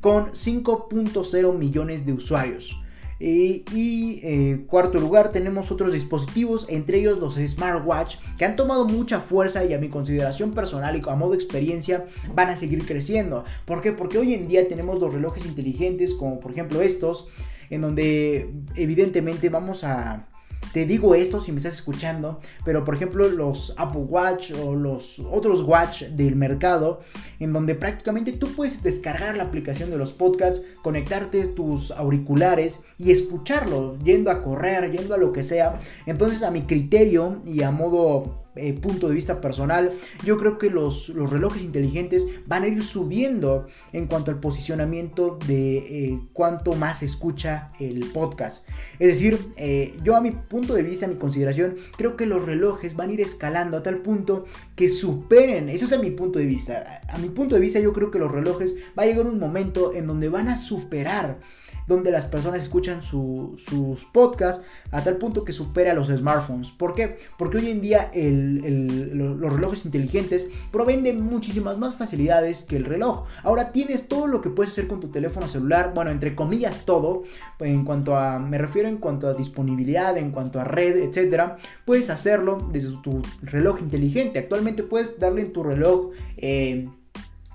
con 5.0 millones de usuarios. y eh, cuarto lugar tenemos otros dispositivos, entre ellos los smartwatch, que han tomado mucha fuerza y a mi consideración personal y a modo de experiencia van a seguir creciendo. ¿Por qué? Porque hoy en día tenemos los relojes inteligentes, como por ejemplo estos, en donde evidentemente vamos a te digo esto si me estás escuchando, pero por ejemplo los Apple Watch o los otros Watch del mercado, en donde prácticamente tú puedes descargar la aplicación de los podcasts, conectarte tus auriculares y escucharlo, yendo a correr, yendo a lo que sea. Entonces a mi criterio y a modo eh, punto de vista personal, yo creo que los, los, relojes inteligentes van a ir subiendo en cuanto al posicionamiento de eh, cuánto más escucha el podcast. Es decir, eh, yo a mi punto de vista, a mi consideración, creo que los relojes van a ir escalando a tal punto que superen, eso es a mi punto de vista, a mi punto de vista yo creo que los relojes va a llegar un momento en donde van a superar donde las personas escuchan sus podcasts a tal punto que supera los smartphones. ¿Por qué? Porque hoy en día los relojes inteligentes proveen de muchísimas más facilidades que el reloj. Ahora tienes todo lo que puedes hacer con tu teléfono celular, bueno, entre comillas todo, en cuanto a, me refiero en cuanto a disponibilidad, en cuanto a red, etcétera, puedes hacerlo desde tu reloj inteligente. Actualmente puedes darle en tu reloj eh,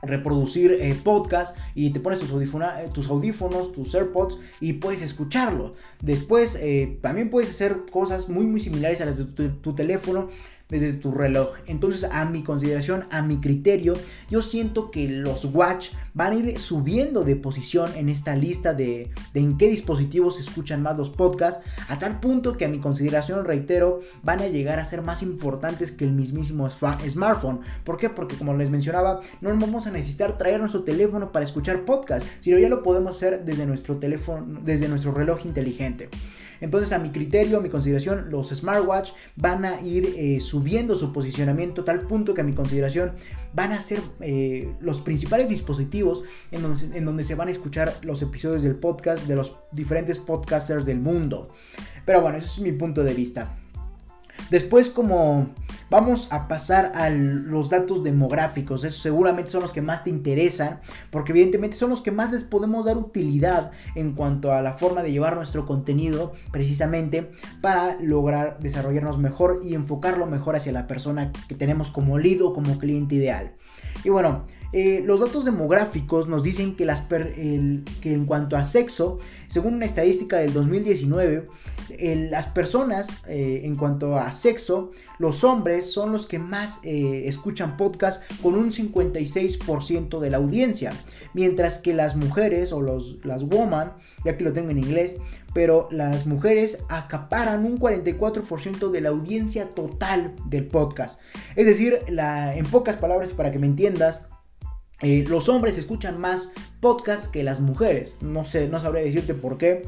reproducir eh, podcast y te pones tus, eh, tus, audífonos, tus AirPods y puedes escucharlo. Después eh, también puedes hacer cosas muy muy similares a las de tu teléfono desde tu reloj. Entonces, a mi consideración, a mi criterio, yo siento que los watch van a ir subiendo de posición en esta lista de, en qué dispositivos se escuchan más los podcasts, a tal punto que a mi consideración, reitero, van a llegar a ser más importantes que el mismísimo smartphone. ¿Por qué? Porque como les mencionaba, no vamos a necesitar traer nuestro teléfono para escuchar podcast, sino ya lo podemos hacer desde nuestro teléfono, desde nuestro reloj inteligente. Entonces, a mi criterio, a mi consideración, los smartwatch van a ir eh, subiendo su posicionamiento tal punto que a mi consideración van a ser eh, los principales dispositivos en donde, en donde se van a escuchar los episodios del podcast de los diferentes podcasters del mundo. Pero bueno, ese es mi punto de vista. Después como vamos a pasar a los datos demográficos, esos seguramente son los que más te interesan, porque evidentemente son los que más les podemos dar utilidad en cuanto a la forma de llevar nuestro contenido, precisamente para lograr desarrollarnos mejor y enfocarlo mejor hacia la persona que tenemos como lead o como cliente ideal. Y bueno, eh, los datos demográficos nos dicen que, en cuanto a sexo, según una estadística del 2019, las personas eh, en cuanto a sexo, los hombres son los que más eh, escuchan podcast con un 56% de la audiencia, mientras que las mujeres o los, las woman, ya que lo tengo en inglés, pero las mujeres acaparan un 44% de la audiencia total del podcast. Es decir, en pocas palabras para que me entiendas, eh, los hombres escuchan más podcasts que las mujeres. No sé, no sabría decirte por qué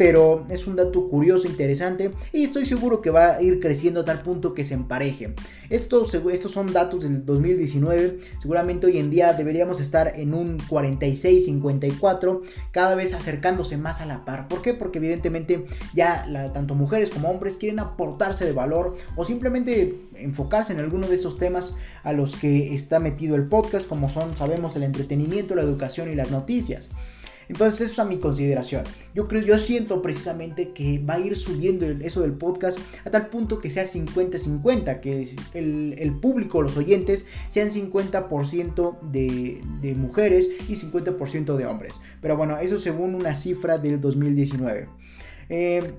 pero es un dato curioso, interesante y estoy seguro que va a ir creciendo a tal punto que se empareje. Estos, estos son datos del 2019, seguramente hoy en día deberíamos estar en un 46-54, cada vez acercándose más a la par. ¿Por qué? Porque evidentemente ya tanto mujeres como hombres quieren aportarse de valor o simplemente enfocarse en alguno de esos temas a los que está metido el podcast, como son, sabemos, el entretenimiento, la educación y las noticias. Entonces eso es a mi consideración. Yo creo, yo siento precisamente que va a ir subiendo eso del podcast a tal punto que sea 50-50, que el, el, público, los oyentes, sean 50% de, de mujeres y 50% de hombres. Pero bueno, eso según una cifra del 2019. Eh,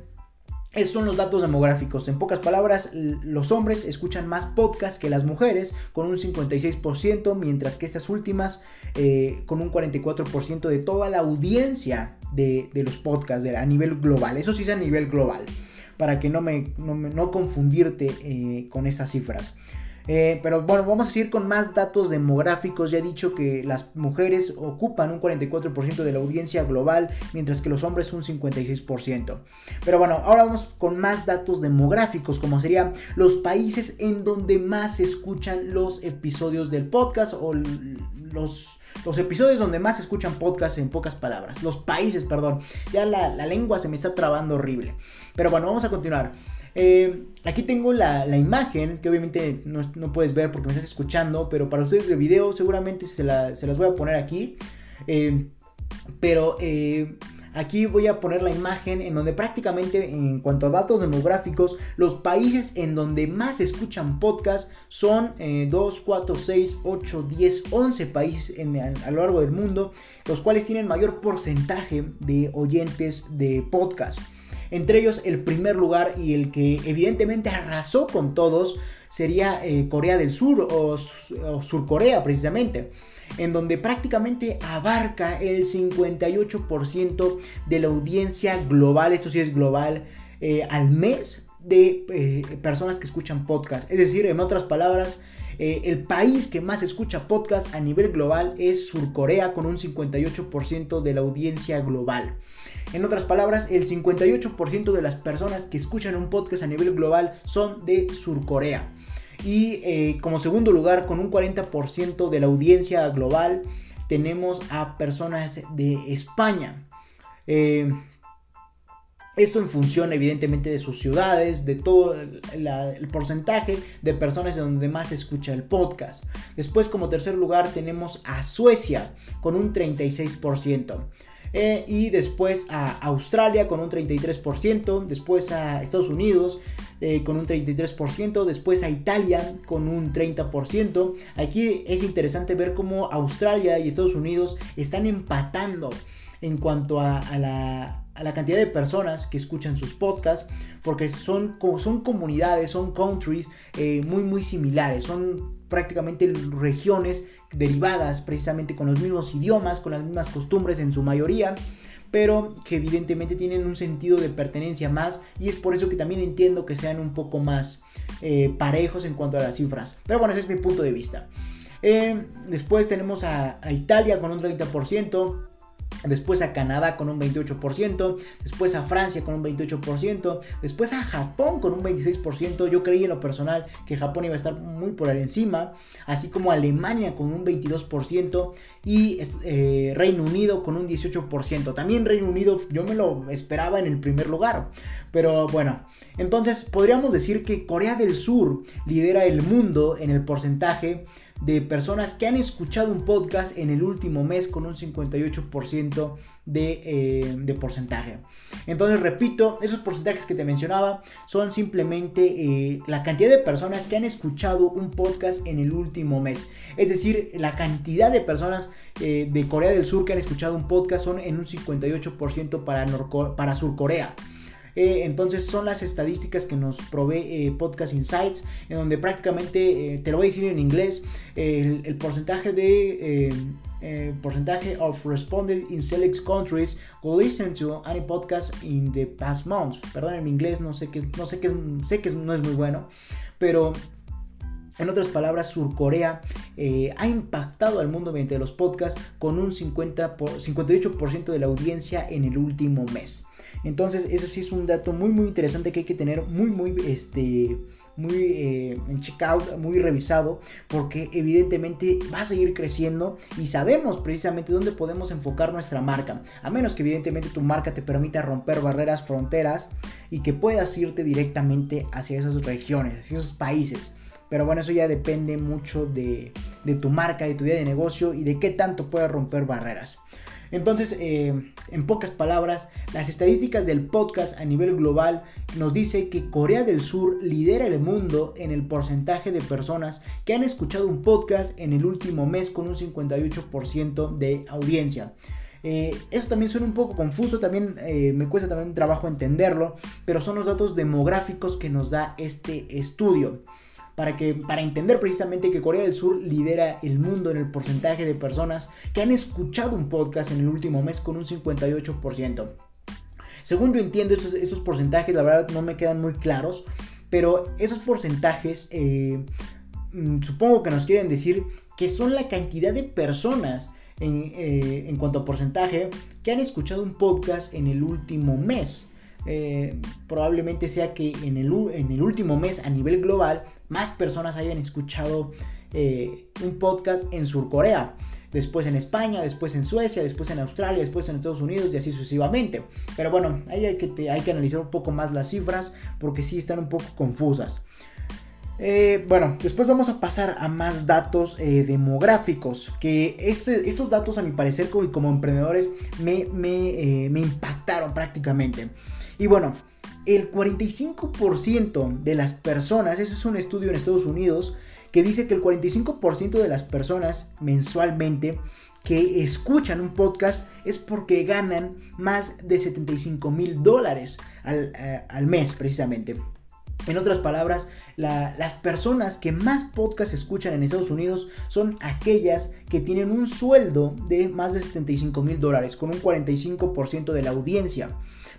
esos son los datos demográficos. En pocas palabras, los hombres escuchan más podcasts que las mujeres, con un 56%, mientras que estas últimas eh, con un 44% de toda la audiencia de, los podcasts a nivel global. Eso sí es a nivel global, para que no me no, confundirte eh, con estas cifras. Eh, pero bueno, vamos a seguir con más datos demográficos. Ya he dicho que las mujeres ocupan un 44% de la audiencia global, mientras que los hombres un 56%. Pero bueno, ahora vamos con más datos demográficos, como serían los países en donde más se escuchan los episodios del podcast o los los episodios donde más se escuchan podcasts en pocas palabras. Los países, perdón. Ya la, la, lengua se me está trabando horrible. Pero bueno, vamos a continuar. Eh, aquí tengo la, imagen, que obviamente no, puedes ver porque me estás escuchando, pero para ustedes de video seguramente se, las voy a poner aquí. Eh, pero eh, aquí voy a poner la imagen en donde prácticamente en cuanto a datos demográficos, los países en donde más escuchan podcasts son 2, 4, 6, 8, 10, 11 países a, lo largo del mundo, los cuales tienen mayor porcentaje de oyentes de podcast. Entre ellos el primer lugar y el que evidentemente arrasó con todos sería eh, Corea del Sur o, Surcorea precisamente en donde prácticamente abarca el 58% de la audiencia global, eso sí es global, eh, al mes de eh, personas que escuchan podcast. Es decir, en otras palabras, el país que más escucha podcast a nivel global es Surcorea con un 58% de la audiencia global. En otras palabras, el 58% de las personas que escuchan un podcast a nivel global son de Surcorea. Y eh, como segundo lugar, con un 40% de la audiencia global, tenemos a personas de España. Eh, esto en función evidentemente de sus ciudades, de todo el, porcentaje de personas donde más se escucha el podcast. Después como tercer lugar tenemos a Suecia con un 36%. Eh, y después a Australia con un 33%, después a Estados Unidos eh, con un 33%, después a Italia con un 30%. Aquí es interesante ver cómo Australia y Estados Unidos están empatando en cuanto a, la, cantidad de personas que escuchan sus podcasts, porque son, son comunidades, son countries eh, muy muy similares, son prácticamente regiones derivadas precisamente con los mismos idiomas, con las mismas costumbres en su mayoría, pero que evidentemente tienen un sentido de pertenencia más y es por eso que también entiendo que sean un poco más eh, parejos en cuanto a las cifras. Pero bueno, ese es mi punto de vista. Eh, después tenemos a, a Italia con un 30%, después a Canadá con un 28%, después a Francia con un 28%, después a Japón con un 26%. Yo creí en lo personal que Japón iba a estar muy por encima, así como Alemania con un 22% y eh, Reino Unido con un 18%. También Reino Unido yo me lo esperaba en el primer lugar, pero bueno, entonces podríamos decir que Corea del Sur lidera el mundo en el porcentaje de personas que han escuchado un podcast en el último mes con un 58% de, eh, de, porcentaje. Entonces, repito, esos porcentajes que te mencionaba son simplemente eh, la cantidad de personas que han escuchado un podcast en el último mes. Es decir, la cantidad de personas eh, de Corea del Sur que han escuchado un podcast son en un 58% para, para Surcorea. Eh, entonces son las estadísticas que nos provee eh, Podcast Insights, en donde prácticamente, eh, te lo voy a decir en inglés, el, porcentaje de... porcentaje of respondents in select countries who listen to any podcast in the past months. Perdón en inglés, no sé que no sé que sé que no es muy bueno, pero en otras palabras, Surcorea ha impactado al mundo mediante los podcasts con un 50 por, 58% de la audiencia en el último mes. Entonces, eso sí es un dato muy, muy interesante que hay que tener muy, muy, este, muy eh, en checkout, muy revisado, porque evidentemente va a seguir creciendo y sabemos precisamente dónde podemos enfocar nuestra marca, a menos que evidentemente tu marca te permita romper barreras, fronteras y que puedas irte directamente hacia esas regiones, hacia esos países. Pero bueno, eso ya depende mucho de, de tu marca, de tu idea de negocio y de qué tanto puedes romper barreras. Entonces, eh, en pocas palabras, las estadísticas del podcast a nivel global nos dice que Corea del Sur lidera el mundo en el porcentaje de personas que han escuchado un podcast en el último mes con un 58% de audiencia. Eh, eso también suena un poco confuso, también eh, me cuesta también trabajo entenderlo, pero son los datos demográficos que nos da este estudio. Para, que, para entender precisamente que Corea del Sur lidera el mundo en el porcentaje de personas que han escuchado un podcast en el último mes con un 58%. Según yo entiendo, esos, porcentajes la verdad no me quedan muy claros, pero esos porcentajes eh, mm, supongo que nos quieren decir que son la cantidad de personas eh, en, cuanto a porcentaje que han escuchado un podcast en el último mes. Eh, probablemente sea que en el, en el, último mes a nivel global más personas hayan escuchado un podcast en Surcorea después en España, después en Suecia, después en Australia, después en Estados Unidos y así sucesivamente. Pero bueno, ahí hay que, hay que analizar un poco más las cifras porque sí están un poco confusas. Eh, bueno, después vamos a pasar a más datos eh, demográficos, que este, estos datos a mi parecer como, emprendedores me, eh, me impactaron prácticamente. Y bueno, el 45% de las personas, eso es un estudio en Estados Unidos, que dice que el 45% de las personas mensualmente que escuchan un podcast es porque ganan más de 75 mil dólares eh, al, mes precisamente. En otras palabras, las personas que más podcasts escuchan en Estados Unidos son aquellas que tienen un sueldo de más de 75 mil dólares, con un 45% de la audiencia.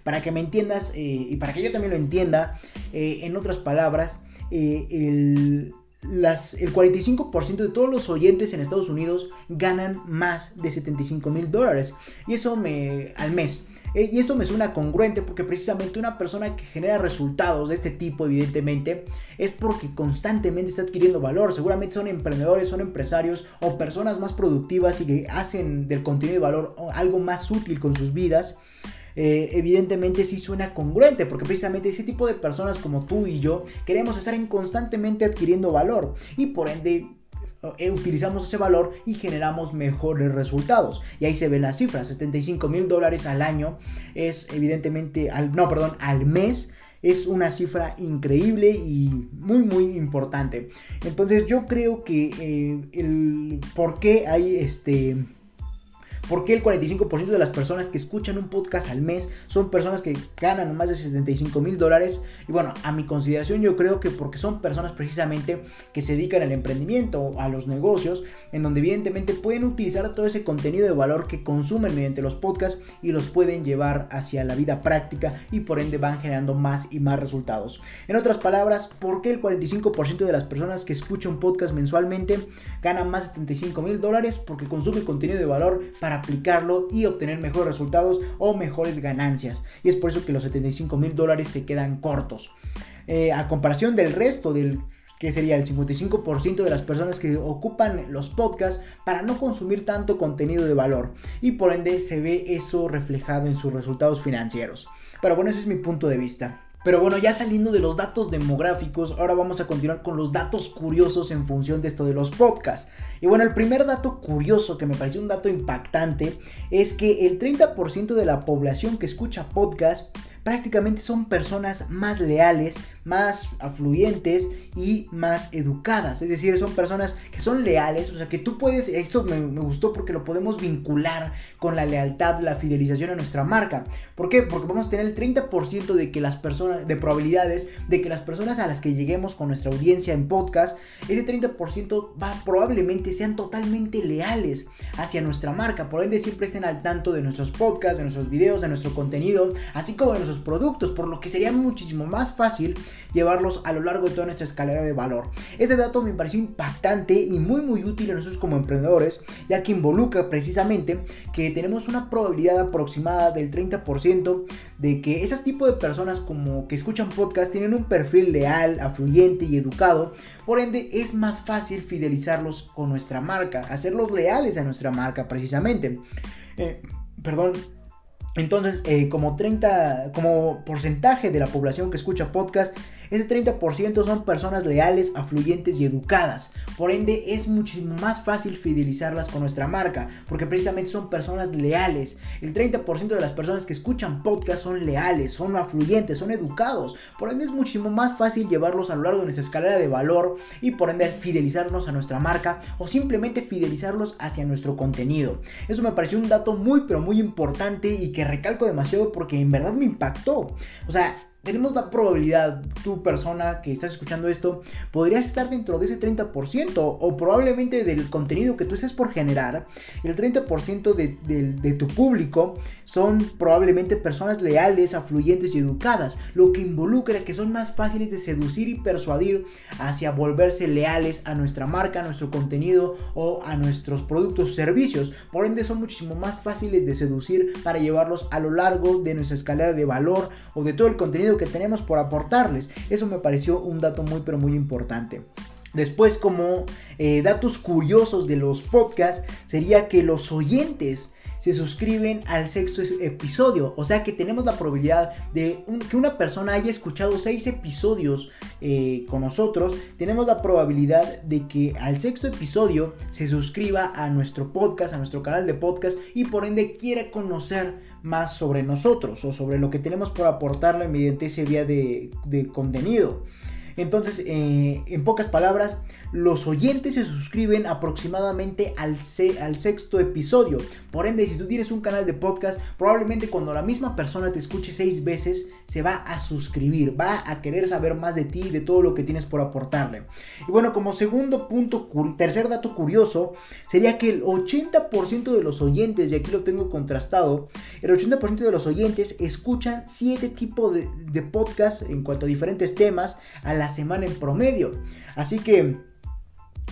Para que me entiendas eh, y para que yo también lo entienda, eh, en otras palabras, el, el 45% de todos los oyentes en Estados Unidos ganan más de 75 mil dólares. Y eso me. al mes. Eh, y esto me suena congruente porque precisamente una persona que genera resultados de este tipo, evidentemente, es porque constantemente está adquiriendo valor. Seguramente son emprendedores, son empresarios o personas más productivas y que hacen del contenido de valor algo más útil con sus vidas. Eh, evidentemente sí suena congruente, porque precisamente ese tipo de personas como tú y yo queremos estar en constantemente adquiriendo valor y por ende eh, utilizamos ese valor y generamos mejores resultados. Y ahí se ven las cifras, 75 mil dólares al año es evidentemente, al, no, perdón, al mes. Es una cifra increíble y muy muy importante. Entonces yo creo que eh, el por qué hay este ¿Por qué el 45% de las personas que escuchan un podcast al mes son personas que ganan más de 75 mil dólares? Y bueno, a mi consideración yo creo que porque son personas precisamente que se dedican al emprendimiento, a los negocios, en donde evidentemente pueden utilizar todo ese contenido de valor que consumen mediante los podcasts y los pueden llevar hacia la vida práctica y por ende van generando más y más resultados. En otras palabras, ¿por qué el 45% de las personas que escuchan un podcast mensualmente ganan más de 75 mil dólares? Porque consumen contenido de valor para aplicarlo y obtener mejores resultados o mejores ganancias. Y es por eso que los 75 mil dólares se quedan cortos. Eh, a comparación del resto del que sería el 55% de las personas que ocupan los podcasts para no consumir tanto contenido de valor y por ende se ve eso reflejado en sus resultados financieros. Pero bueno, ese es mi punto de vista. Pero bueno, ya saliendo de los datos demográficos, ahora vamos a continuar con los datos curiosos en función de esto de los podcasts. Y bueno, el primer dato curioso que me pareció un dato impactante es que el 30% de la población que escucha podcasts prácticamente son personas más leales, más afluyentes y más educadas. Es decir, son personas que son leales, o sea que tú puedes, esto me, gustó porque lo podemos vincular con la lealtad, la fidelización a nuestra marca. ¿Por qué? Porque vamos a tener el 30% de que las personas, de probabilidades de que las personas a las que lleguemos con nuestra audiencia en podcast, ese 30% va, probablemente sean totalmente leales hacia nuestra marca. Por ende, siempre estén al tanto de nuestros podcasts, de nuestros videos, de nuestro contenido, así como de nuestros productos, por lo que sería muchísimo más fácil llevarlos a lo largo de toda nuestra escalera de valor. Ese dato me pareció impactante y muy muy útil a nosotros como emprendedores, ya que involucra precisamente que tenemos una probabilidad aproximada del 30% de que ese tipo de personas como que escuchan podcast tienen un perfil leal, afluyente y educado, por ende es más fácil fidelizarlos con nuestra marca, hacerlos leales a nuestra marca precisamente. Eh, perdón, entonces, eh, como 30, como porcentaje de la población que escucha podcast, Ese 30% son personas leales, afluyentes y educadas. Por ende, es muchísimo más fácil fidelizarlas con nuestra marca, porque precisamente son personas leales. El 30% de las personas que escuchan podcast son leales, son afluyentes, son educados. Por ende, es muchísimo más fácil llevarlos a lo largo de nuestra escalera de valor y por ende fidelizarnos a nuestra marca o simplemente fidelizarlos hacia nuestro contenido. Eso me pareció un dato muy pero muy importante y que recalco demasiado porque en verdad me impactó. O sea, tenemos la probabilidad, tu persona que estás escuchando esto, podrías estar dentro de ese 30% o probablemente del contenido que tú estés por generar, el 30% de, de, tu público son probablemente personas leales, afluyentes y educadas, lo que involucra que son más fáciles de seducir y persuadir hacia volverse leales a nuestra marca, a nuestro contenido o a nuestros productos o servicios. Por ende son muchísimo más fáciles de seducir para llevarlos a lo largo de nuestra escalera de valor o de todo el contenido que tenemos por aportarles. Eso me pareció un dato muy pero muy importante. Después como eh, datos curiosos de los podcasts sería que los oyentes se suscriben al sexto episodio. O sea que tenemos la probabilidad de que una persona haya escuchado seis episodios eh, con nosotros. Tenemos la probabilidad de que al sexto episodio se suscriba a nuestro podcast, a nuestro canal de podcast y por ende quiera conocer más sobre nosotros o sobre lo que tenemos por aportarle mediante ese vía de, de contenido. Entonces, eh, en pocas palabras, los oyentes se suscriben aproximadamente al, sexto episodio. Por ende, si tú tienes un canal de podcast, probablemente cuando la misma persona te escuche seis veces, se va a suscribir, va a querer saber más de ti y de todo lo que tienes por aportarle. Y bueno, como segundo punto, tercer dato curioso, sería que el 80% de los oyentes, y aquí lo tengo contrastado, el 80% de los oyentes escuchan siete tipos de, de podcasts en cuanto a diferentes temas a semana en promedio. Así que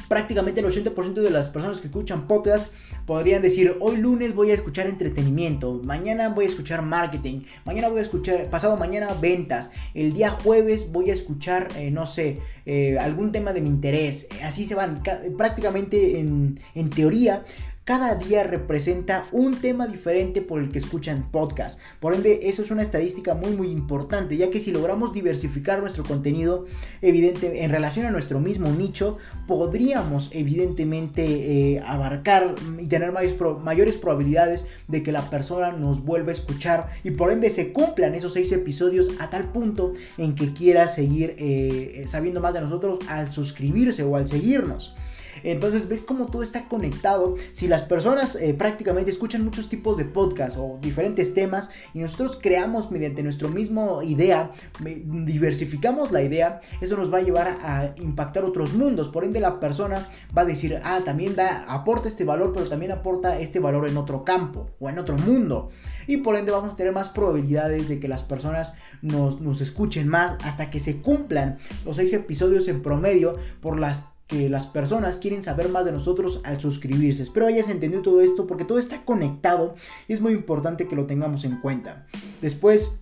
prácticamente el 80% de las personas que escuchan podcast podrían decir, hoy lunes voy a escuchar entretenimiento, mañana voy a escuchar marketing, mañana voy a escuchar, pasado mañana ventas, el día jueves voy a escuchar, eh, no sé, eh, algún tema de mi interés. Así se van, prácticamente en, en teoría cada día representa un tema diferente por el que escuchan podcast. Por ende, eso es una estadística muy muy importante, ya que si logramos diversificar nuestro contenido evidente en relación a nuestro mismo nicho, podríamos evidentemente eh, abarcar y tener mayores, probabilidades de que la persona nos vuelva a escuchar y por ende se cumplan esos seis episodios a tal punto en que quiera seguir eh, sabiendo más de nosotros al suscribirse o al seguirnos. Entonces ves cómo todo está conectado. Si las personas eh, prácticamente escuchan muchos tipos de podcast o diferentes temas y nosotros creamos mediante nuestro mismo idea, diversificamos la idea, eso nos va a llevar a impactar otros mundos. Por ende la persona va a decir, ah, también da, aporta este valor, pero también aporta este valor en otro campo o en otro mundo. Y por ende vamos a tener más probabilidades de que las personas nos, nos escuchen más hasta que se cumplan los seis episodios en promedio por las que las personas quieren saber más de nosotros al suscribirse. Espero hayas entendido todo esto porque todo está conectado y es muy importante que lo tengamos en cuenta. Después,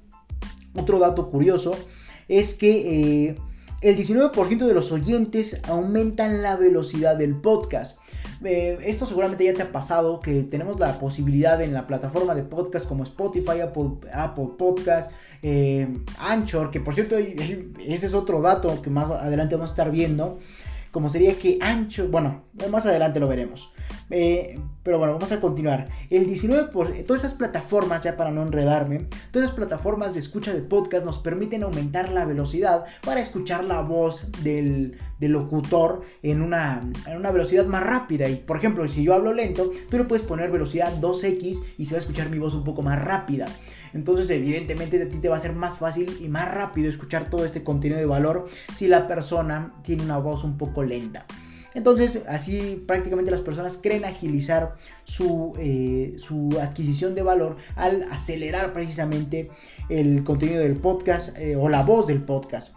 otro dato curioso es que eh, el 19% de los oyentes aumentan la velocidad del podcast. Eh, esto seguramente ya te ha pasado que tenemos la posibilidad en la plataforma de podcast como Spotify, Apple, Podcast, eh, Anchor, que por cierto ese es otro dato que más adelante vamos a estar viendo como sería que ancho, bueno, más adelante lo veremos. Eh, pero bueno, vamos a continuar. El 19%, por, todas esas plataformas, ya para no enredarme, todas esas plataformas de escucha de podcast nos permiten aumentar la velocidad para escuchar la voz del, locutor en una, en una velocidad más rápida. Y por ejemplo, si yo hablo lento, tú le puedes poner velocidad 2x y se va a escuchar mi voz un poco más rápida. Entonces, evidentemente, a ti te va a ser más fácil y más rápido escuchar todo este contenido de valor si la persona tiene una voz un poco lenta. Entonces, así prácticamente las personas creen agilizar su, eh, adquisición de valor al acelerar precisamente el contenido del podcast eh, o la voz del podcast.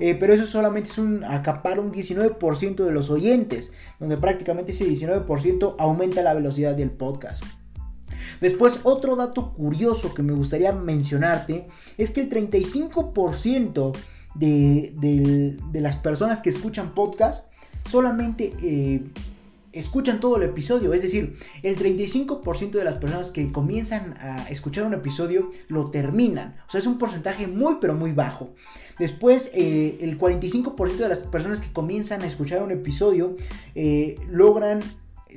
Eh, pero eso solamente es un acapar un 19% de los oyentes, donde prácticamente ese 19% aumenta la velocidad del podcast. Después, otro dato curioso que me gustaría mencionarte es que el 35% de, de, las personas que escuchan podcast solamente eh, escuchan todo el episodio. Es decir, el 35% de las personas que comienzan a escuchar un episodio lo terminan. O sea, es un porcentaje muy pero muy bajo. Después, eh, el 45% de las personas que comienzan a escuchar un episodio eh, logran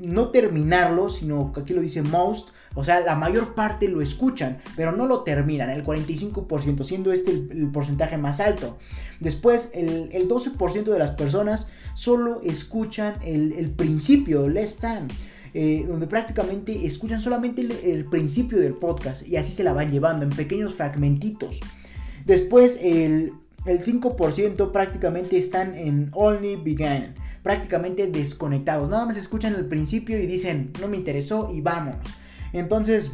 no terminarlo, sino que aquí lo dice most, o sea, la mayor parte lo escuchan, pero no lo terminan, el 45%, siendo este el, porcentaje más alto. Después, el, 12% de las personas solo escuchan el, principio, less time. Eh, donde prácticamente escuchan solamente el, principio del podcast y así se la van llevando en pequeños fragmentitos. Después el 5% prácticamente están en Only Began prácticamente desconectados. Nada más escuchan el principio y dicen, no me interesó y vámonos. Entonces,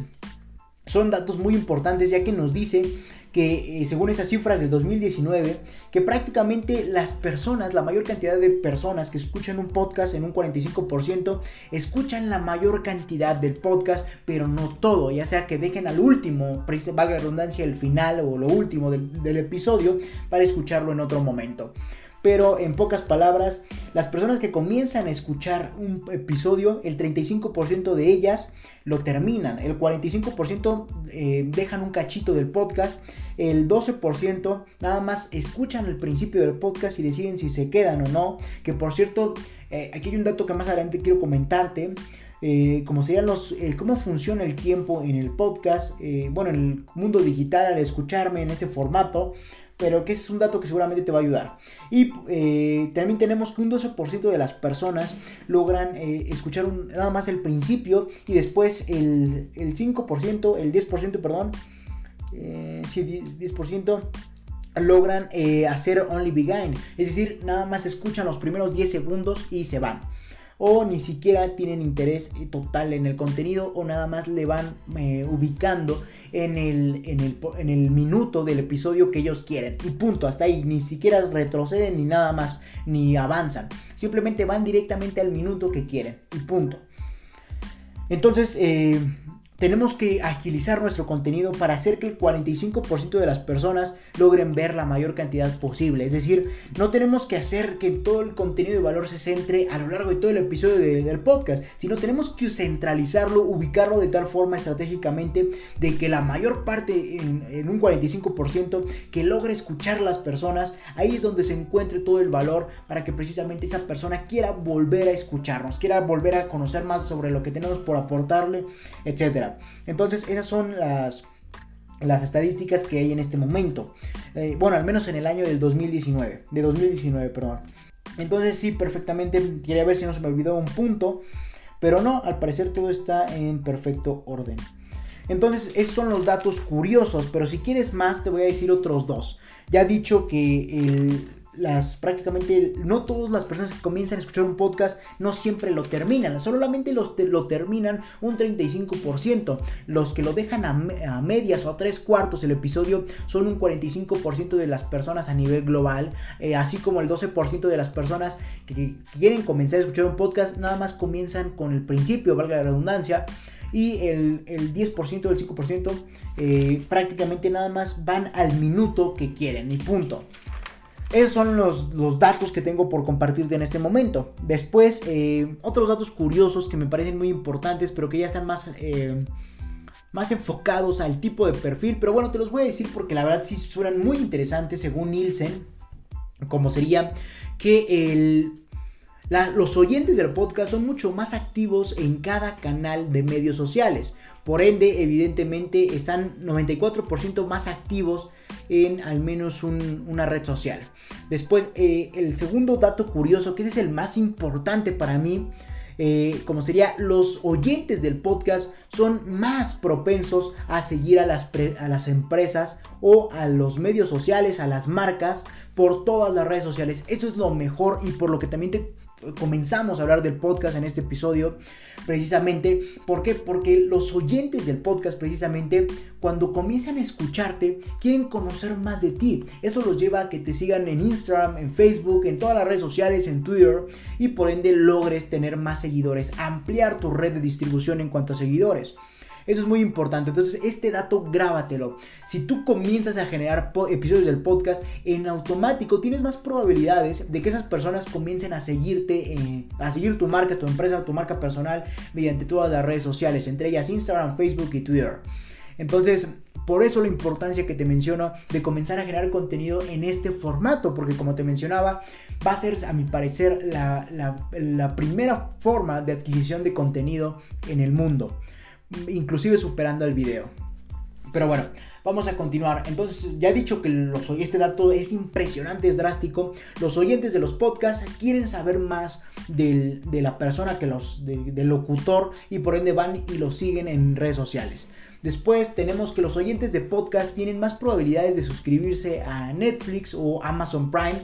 son datos muy importantes ya que nos dice que eh, según esas cifras del 2019, que prácticamente las personas, la mayor cantidad de personas que escuchan un podcast en un 45%, escuchan la mayor cantidad del podcast, pero no todo, ya sea que dejen al último, valga la redundancia, el final o lo último del episodio para escucharlo en otro momento pero en pocas palabras, las personas que comienzan a escuchar un episodio, el 35% de ellas lo terminan, el 45% eh, dejan un cachito del podcast, el 12% nada más escuchan el principio del podcast y deciden si se quedan o no, que por cierto, eh, aquí hay un dato que más adelante quiero comentarte. Eh, como serían los, cómo funciona el tiempo en el podcast, bueno, en el mundo digital al escucharme en este formato, pero que es un dato que seguramente te va a ayudar. Y eh, también tenemos que un 12% de las personas logran eh, escuchar nada más el principio y después el, 5%, el 10%, perdón, eh, sí, 10%, logran hacer Only Begin. Es decir, nada más escuchan los primeros 10 segundos y se van o ni siquiera tienen interés total en el contenido o nada más le van ubicando en el, en el, minuto del episodio que ellos quieren. Y punto, hasta ahí. Ni siquiera retroceden ni nada más, ni avanzan. Simplemente van directamente al minuto que quieren. Y punto. Entonces, eh, tenemos que agilizar nuestro contenido para hacer que el 45% de las personas logren ver la mayor cantidad posible. Es decir, no tenemos que hacer que todo el contenido de valor se centre a lo largo de todo el episodio del podcast, sino tenemos que centralizarlo, ubicarlo de tal forma estratégicamente de que la mayor parte, en, un 45%, que logre escuchar las personas, ahí es donde se encuentre todo el valor para que precisamente esa persona quiera volver a escucharnos, quiera volver a conocer más sobre lo que tenemos por aportarle, etcétera. Entonces esas son las, las estadísticas que hay en este momento. Eh, bueno, al menos en el año del 2019. De 2019, perdón. Entonces sí, perfectamente. Quería ver si no se me olvidó un punto. Pero no, al parecer todo está en perfecto orden. Entonces, esos son los datos curiosos. Pero si quieres más, te voy a decir otros dos. Ya he dicho que el, las prácticamente no todas las personas que comienzan a escuchar un podcast no siempre lo terminan, solamente los lo terminan un 35%, los que lo dejan a, medias o a tres cuartos el episodio son un 45% de las personas a nivel global, eh, así como el 12% de las personas que, quieren comenzar a escuchar un podcast nada más comienzan con el principio, valga la redundancia, y el, 10%, el 5% eh, prácticamente nada más van al minuto que quieren y punto. Esos son los, datos que tengo por compartirte en este momento. Después, eh, otros datos curiosos que me parecen muy importantes, pero que ya están más, eh, más enfocados al tipo de perfil. Pero bueno, te los voy a decir porque la verdad sí suenan muy interesantes según Nielsen. Como sería que los oyentes del podcast son mucho más activos en cada canal de medios sociales. Por ende, evidentemente, están 94% más activos en al menos una red social. Después, eh, el segundo dato curioso, que ese es el más importante para mí, eh, como sería los oyentes del podcast son más propensos a seguir a las, a las empresas o a los medios sociales, a las marcas, por todas las redes sociales. Eso es lo mejor y por lo que también te comenzamos a hablar del podcast en este episodio, precisamente, ¿por qué? Porque los oyentes del podcast, precisamente, cuando comienzan a escucharte, quieren conocer más de ti. Eso los lleva a que te sigan en Instagram, en Facebook, en todas las redes sociales, en Twitter, y por ende logres tener más seguidores, ampliar tu red de distribución en cuanto a seguidores. Eso es muy importante. Entonces, este dato grábatelo. Si tú comienzas a generar episodios del podcast, en automático tienes más probabilidades de que esas personas comiencen a seguirte, eh, a seguir tu marca, tu empresa, tu marca personal mediante todas las redes sociales, entre ellas Instagram, Facebook y Twitter. Entonces, por eso la importancia que te menciono de comenzar a generar contenido en este formato, porque como te mencionaba, va a ser, a mi parecer, la, la primera forma de adquisición de contenido en el mundo, inclusive superando el video. Pero bueno, vamos a continuar. Entonces, ya he dicho que los, este dato es impresionante, es drástico. Los oyentes de los podcasts quieren saber más de la persona que los, del locutor y por ende van y lo siguen en redes sociales. Después tenemos que los oyentes de podcast tienen más probabilidades de suscribirse a Netflix o Amazon Prime,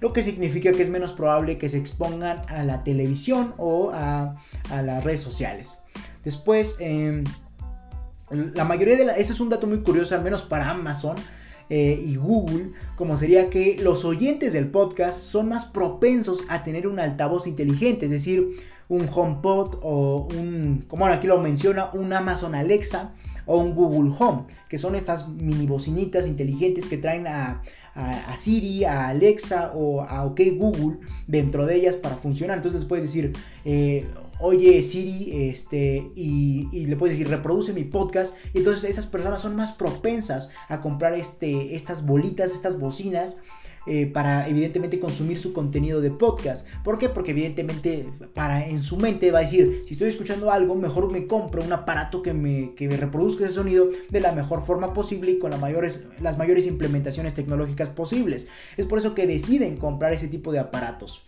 lo que significa que es menos probable que se expongan a la televisión o a, las redes sociales. Después, em, la mayoría de la... Ese es un dato muy curioso, al menos para Amazon. Eh, y Google, como sería que los oyentes del podcast son más propensos a tener un altavoz inteligente, es decir, un HomePod o un, como aquí lo menciona, un Amazon Alexa o un Google Home, que son estas mini bocinitas inteligentes que traen a, Siri, a Alexa o a OK Google dentro de ellas para funcionar. Entonces les puedes decir, eh, oye Siri, este, y, le puedes decir, reproduce mi podcast. Y entonces esas personas son más propensas a comprar este, estas bolitas, estas bocinas eh, para evidentemente consumir su contenido de podcast. ¿Por qué? Porque evidentemente para en su mente va a decir, si estoy escuchando algo, mejor me compro un aparato que me, que me reproduzca ese sonido de la mejor forma posible y con las mayores, las mayores implementaciones tecnológicas posibles. Es por eso que deciden comprar ese tipo de aparatos.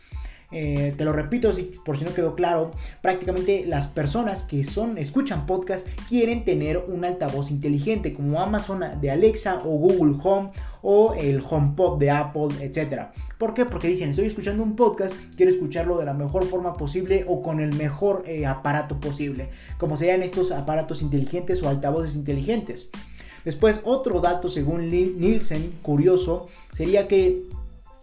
Eh, te lo repito, si, por si no quedó claro, prácticamente las personas que son, escuchan podcast quieren tener un altavoz inteligente como Amazon de Alexa o Google Home o el HomePod de Apple, etc. ¿Por qué? Porque dicen, estoy escuchando un podcast, quiero escucharlo de la mejor forma posible o con el mejor eh, aparato posible, como serían estos aparatos inteligentes o altavoces inteligentes. Después, otro dato según Nielsen, curioso, sería que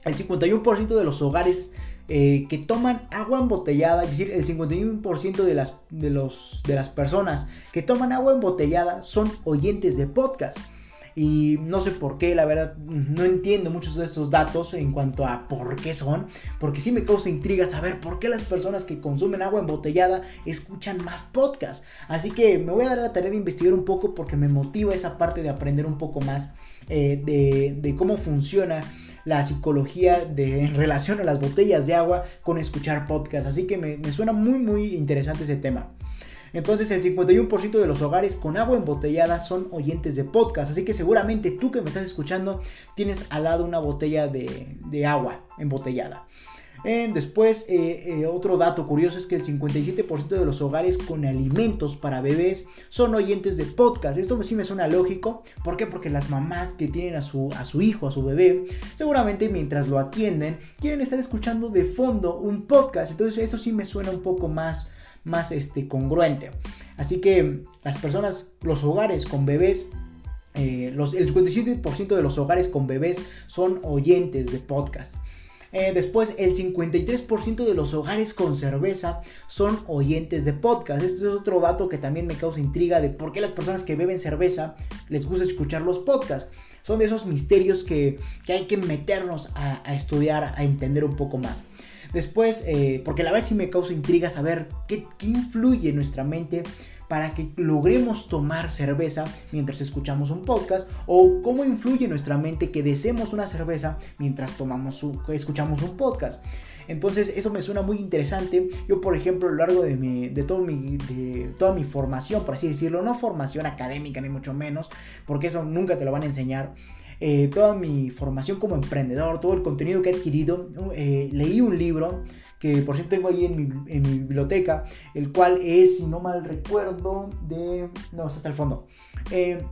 el 51% de los hogares eh, que toman agua embotellada, es decir, el 51% de las, de, los, de las personas que toman agua embotellada son oyentes de podcast. Y no sé por qué, la verdad, no entiendo muchos de estos datos en cuanto a por qué son. Porque sí me causa intriga saber por qué las personas que consumen agua embotellada escuchan más podcast. Así que me voy a dar la tarea de investigar un poco porque me motiva esa parte de aprender un poco más eh, de cómo funciona la psicología de, en relación a las botellas de agua con escuchar podcast. Así que me, suena muy muy interesante ese tema. Entonces el 51% de los hogares con agua embotellada son oyentes de podcast. Así que seguramente tú que me estás escuchando tienes al lado una botella de, de agua embotellada después, eh, eh, otro dato curioso es que el 57% de los hogares con alimentos para bebés son oyentes de podcast. Esto sí me suena lógico. ¿Por qué? Porque las mamás que tienen a su, a su hijo, a su bebé, seguramente mientras lo atienden, quieren estar escuchando de fondo un podcast. Entonces, esto sí me suena un poco más, más este, congruente. Así que las personas, los hogares con bebés eh, el 57% de los hogares con bebés son oyentes de podcast. Eh, después, el 53% de los hogares con cerveza son oyentes de podcast. Este es otro dato que también me causa intriga de por qué las personas que beben cerveza les gusta escuchar los podcasts. Son de esos misterios que, hay que meternos a, estudiar, a entender un poco más. Después, eh, porque la verdad sí me causa intriga saber qué, qué influye en nuestra mente para que logremos tomar cerveza mientras escuchamos un podcast o cómo influye nuestra mente que deseemos una cerveza mientras tomamos escuchamos un podcast. Entonces eso me suena muy interesante. Yo por ejemplo a lo largo de, mi, de, todo mi, de toda mi formación, por así decirlo, no formación académica ni mucho menos, porque eso nunca te lo van a enseñar. Eh, toda mi formación como emprendedor, todo el contenido que he adquirido, eh, leí un libro que por cierto tengo ahí en mi, biblioteca, el cual es, si no mal recuerdo, de... No, está hasta el fondo. Eh,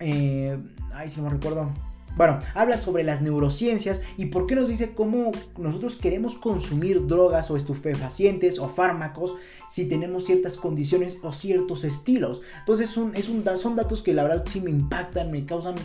eh, ay, si no me recuerdo. Bueno, habla sobre las neurociencias y por qué nos dice cómo nosotros queremos consumir drogas o estupefacientes o fármacos si tenemos ciertas condiciones o ciertos estilos. Entonces son, es un, son datos que la verdad sí me impactan, me causan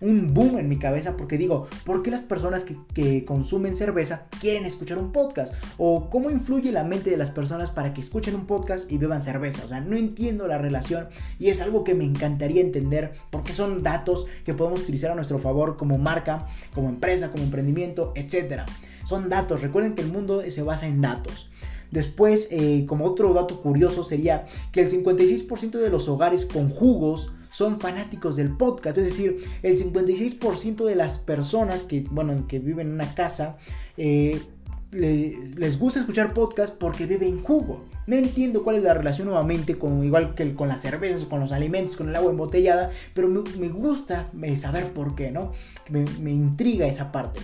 un, boom en mi cabeza porque digo, ¿por qué las personas que, que consumen cerveza quieren escuchar un podcast? ¿O cómo influye la mente de las personas para que escuchen un podcast y beban cerveza? O sea, no entiendo la relación y es algo que me encantaría entender porque son datos que podemos utilizar a nuestro favor como marca, como empresa, como emprendimiento, etcétera. Son datos, recuerden que el mundo se basa en datos. Después, eh, como otro dato curioso sería que el 56% de los hogares con jugos son fanáticos del podcast, es decir, el 56% de las personas que, bueno, que viven en una casa eh, les gusta escuchar podcast porque beben jugo. No entiendo cuál es la relación nuevamente con igual que con las cervezas, con los alimentos, con el agua embotellada, pero me, gusta eh, saber por qué, ¿no? Me, me intriga esa parte.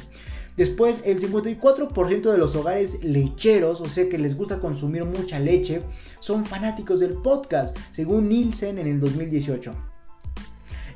Después, el 54% de los hogares lecheros, o sea que les gusta consumir mucha leche, son fanáticos del podcast, según Nielsen en el 2018.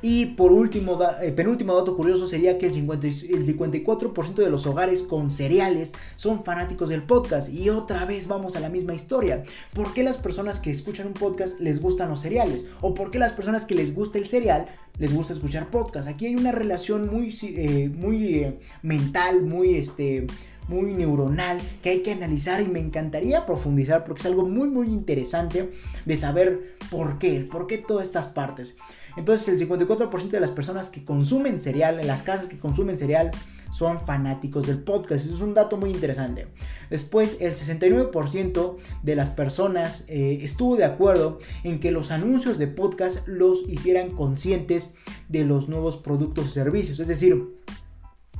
Y por último, eh, penúltimo dato curioso sería que el, 54% de los hogares con cereales son fanáticos del podcast. Y otra vez vamos a la misma historia. ¿Por qué las personas que escuchan un podcast les gustan los cereales? ¿O por qué las personas que les gusta el cereal les gusta escuchar podcast? Aquí hay una relación muy, eh, muy eh, mental, muy este muy neuronal que hay que analizar y me encantaría profundizar porque es algo muy muy interesante de saber por qué, por qué todas estas partes. Entonces el 54% de las personas que consumen cereal, en las casas que consumen cereal, son fanáticos del podcast. Eso es un dato muy interesante. Después, el 69% de las personas eh, estuvo de acuerdo en que los anuncios de podcast los hicieran conscientes de los nuevos productos y servicios. Es decir,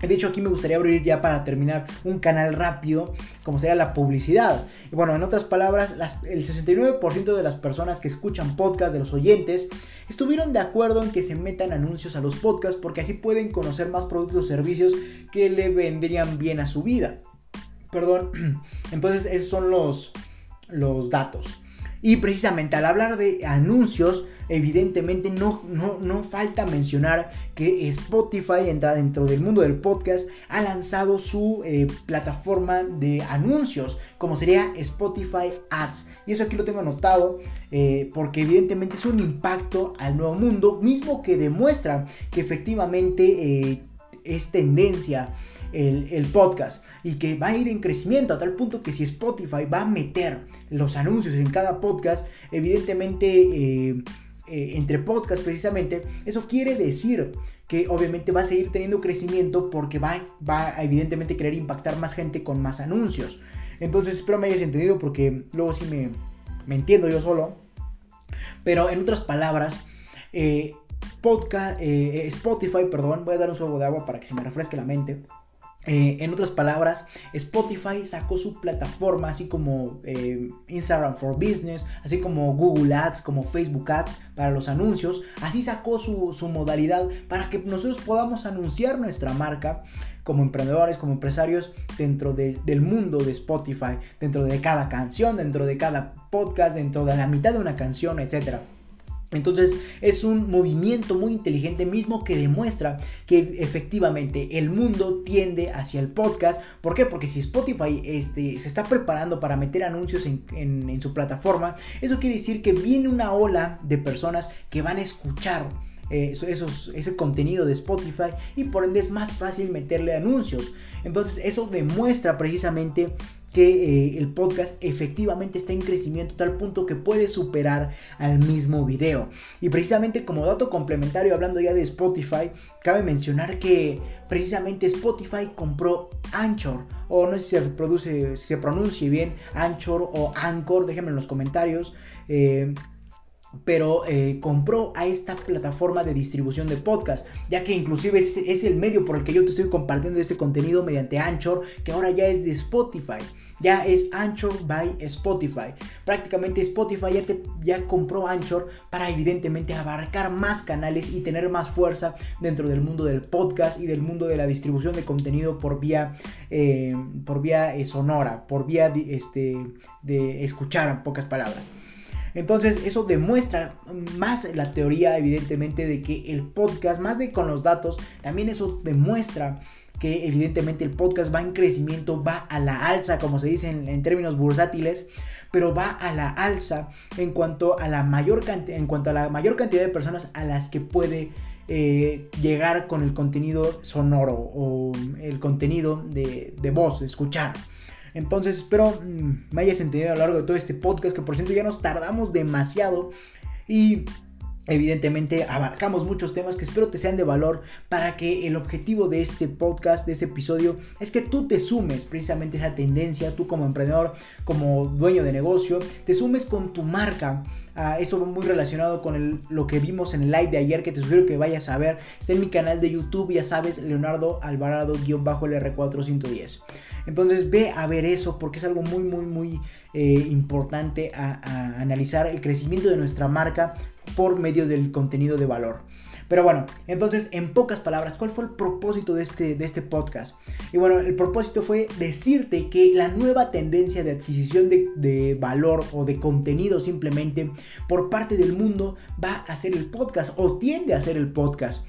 de hecho, aquí me gustaría abrir ya para terminar un canal rápido, como sería la publicidad. Y bueno, en otras palabras, el 69% de las personas que escuchan podcast, de los oyentes, estuvieron de acuerdo en que se metan anuncios a los podcasts porque así pueden conocer más productos o servicios que le vendrían bien a su vida. Perdón, entonces esos son los, los datos. Y precisamente al hablar de anuncios, evidentemente no, no, falta mencionar que Spotify, entra dentro del mundo del podcast, ha lanzado su eh, plataforma de anuncios, como sería Spotify Ads. Y eso aquí lo tengo anotado eh, porque evidentemente es un impacto al nuevo mundo, mismo que demuestra que efectivamente eh, es tendencia el, podcast y que va a ir en crecimiento a tal punto que si Spotify va a meter los anuncios en cada podcast, evidentemente eh, eh, entre podcasts precisamente, eso quiere decir que obviamente va a seguir teniendo crecimiento porque va, va a evidentemente querer impactar más gente con más anuncios. Entonces espero me hayas entendido porque luego sí me, entiendo yo solo. Pero en otras palabras, eh, podcast, Spotify, perdón, voy a dar un sorbo de agua para que se me refresque la mente. Eh, en otras palabras, Spotify sacó su plataforma, así como eh, Instagram for Business, así como Google Ads, como Facebook Ads para los anuncios. Así sacó su, modalidad para que nosotros podamos anunciar nuestra marca como emprendedores, como empresarios dentro del mundo de Spotify, dentro de cada canción, dentro de cada podcast, dentro de la mitad de una canción, etcétera. Entonces es un movimiento muy inteligente mismo que demuestra que efectivamente el mundo tiende hacia el podcast. ¿Por qué? Porque si Spotify este, se está preparando para meter anuncios en, su plataforma, eso quiere decir que viene una ola de personas que van a escuchar eh, ese contenido de Spotify y por ende es más fácil meterle anuncios. Entonces eso demuestra precisamente que eh, el podcast efectivamente está en crecimiento tal punto que puede superar al mismo video. Y precisamente como dato complementario, hablando ya de Spotify, cabe mencionar que precisamente Spotify compró Anchor, o no sé si se, produce, se pronuncie bien Anchor o Anchor, déjenme en los comentarios. Eh, pero eh, compró a esta plataforma de distribución de podcast, ya que inclusive es, el medio por el que yo te estoy compartiendo este contenido mediante Anchor, que ahora ya es de Spotify ya es Anchor by Spotify. Prácticamente Spotify ya, te, ya compró Anchor para evidentemente abarcar más canales y tener más fuerza dentro del mundo del podcast y del mundo de la distribución de contenido por vía, eh, por vía eh, sonora, por vía este, de escuchar pocas palabras. Entonces eso demuestra más la teoría evidentemente de que el podcast, más de con los datos, también eso demuestra que evidentemente el podcast va en crecimiento, va a la alza, como se dice en, términos bursátiles, pero va a la alza en cuanto a la mayor en cuanto a la mayor cantidad de personas a las que puede eh, llegar con el contenido sonoro o el contenido de, voz, escuchar. Entonces espero mm, me hayas entendido a lo largo de todo este podcast, que por cierto ya nos tardamos demasiado y Evidentemente abarcamos muchos temas que espero te sean de valor para que el objetivo de este podcast, de este episodio, es que tú te sumes precisamente a esa tendencia, tú como emprendedor, como dueño de negocio, te sumes con tu marca Uh, eso muy relacionado con lo que vimos en el live de ayer que te sugiero que vayas a ver. Está en mi canal de YouTube, ya sabes, Leonardo Alvarado-LR410. Entonces ve a ver eso porque es algo muy, muy, muy eh, importante a analizar el crecimiento de nuestra marca por medio del contenido de valor. Pero bueno, entonces en pocas palabras, ¿cuál fue el propósito de este, de este podcast? Y bueno, el propósito fue decirte que la nueva tendencia de adquisición de, de valor o de contenido simplemente por parte del mundo va a ser el podcast o tiende a ser el podcast.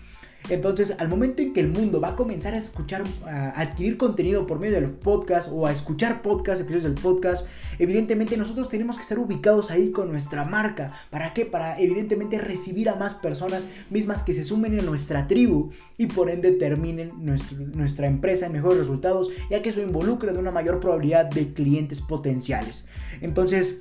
Entonces, al momento en que el mundo va a comenzar a escuchar, a adquirir contenido por medio de los podcasts o a escuchar podcasts, episodios del podcast, evidentemente nosotros tenemos que estar ubicados ahí con nuestra marca. ¿Para qué? Para evidentemente recibir a más personas mismas que se sumen en nuestra tribu y por ende terminen nuestra empresa en mejores resultados, ya que eso involucra de una mayor probabilidad de clientes potenciales. Entonces,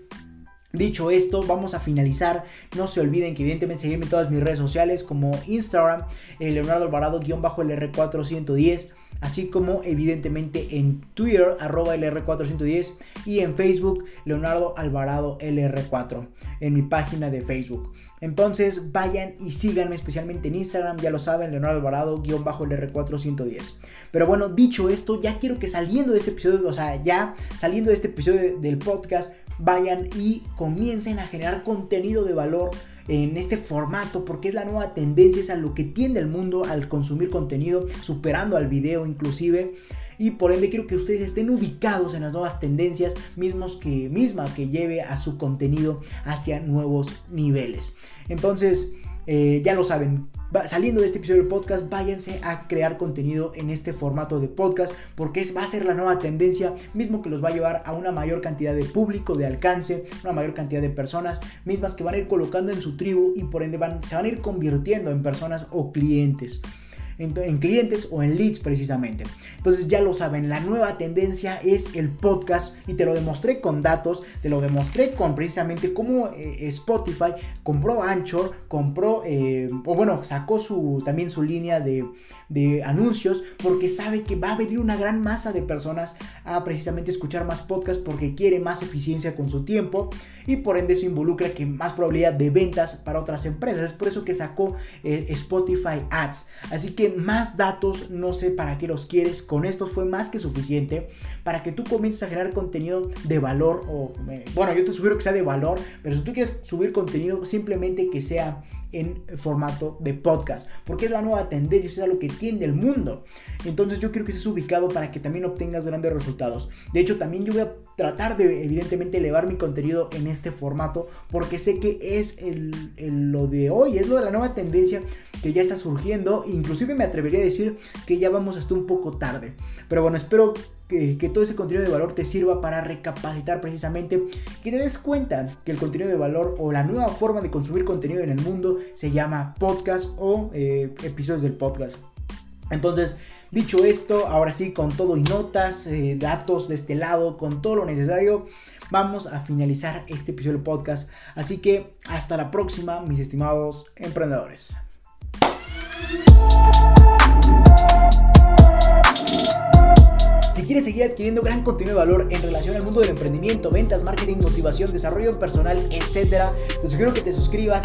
Dicho esto, vamos a finalizar. No se olviden que evidentemente seguirme en todas mis redes sociales como Instagram, eh, Leonardo Alvarado-LR410, así como evidentemente en Twitter, arroba LR410 y en Facebook, Leonardo Alvarado LR4, en mi página de Facebook. Entonces vayan y síganme especialmente en Instagram, ya lo saben, Leonardo Alvarado-LR410. Pero bueno, dicho esto, ya quiero que saliendo de este episodio, o sea, ya saliendo de este episodio del podcast, vayan y comiencen a generar contenido de valor en este formato porque es la nueva tendencia, es a lo que tiende el mundo al consumir contenido, superando al video inclusive. Y por ende quiero que ustedes estén ubicados en las nuevas tendencias mismos que, misma que lleve a su contenido hacia nuevos niveles. Entonces, eh, ya lo saben, saliendo de este episodio del podcast, váyanse a crear contenido en este formato de podcast, porque es, va a ser la nueva tendencia, mismo que los va a llevar a una mayor cantidad de público, de alcance, una mayor cantidad de personas, mismas que van a ir colocando en su tribu y por ende van, se van a ir convirtiendo en personas o clientes en, clientes o en leads precisamente. Entonces ya lo saben, la nueva tendencia es el podcast y te lo demostré con datos, te lo demostré con precisamente cómo eh, Spotify compró Anchor, compró, eh, o bueno, sacó su, también su línea de, de anuncios porque sabe que va a venir una gran masa de personas a precisamente escuchar más podcasts porque quiere más eficiencia con su tiempo y por ende eso involucra que más probabilidad de ventas para otras empresas. Es por eso que sacó eh, Spotify Ads. Así que más datos, no sé para qué los quieres. Con esto fue más que suficiente para que tú comiences a generar contenido de valor o eh, bueno, yo te sugiero que sea de valor, pero si tú quieres subir contenido simplemente que sea en formato de podcast, porque es la nueva tendencia, es lo que tiende el mundo. Entonces yo quiero que estés ubicado para que también obtengas grandes resultados. De hecho, también yo voy a tratar de evidentemente elevar mi contenido en este formato, porque sé que es lo de hoy, es lo de la nueva tendencia que ya está surgiendo. Inclusive me atrevería a decir que ya vamos hasta un poco tarde. Pero bueno, espero que, todo ese contenido de valor te sirva para recapacitar precisamente, que te des cuenta que el contenido de valor o la nueva forma de consumir contenido en el mundo se llama podcast o eh, episodios del podcast. Entonces, dicho esto, ahora sí, con todo y notas, eh, datos de este lado, con todo lo necesario, vamos a finalizar este episodio del podcast. Así que hasta la próxima, mis estimados emprendedores. Si quieres seguir adquiriendo gran contenido de valor en relación al mundo del emprendimiento, ventas, marketing, motivación, desarrollo personal, etc., te sugiero que te suscribas.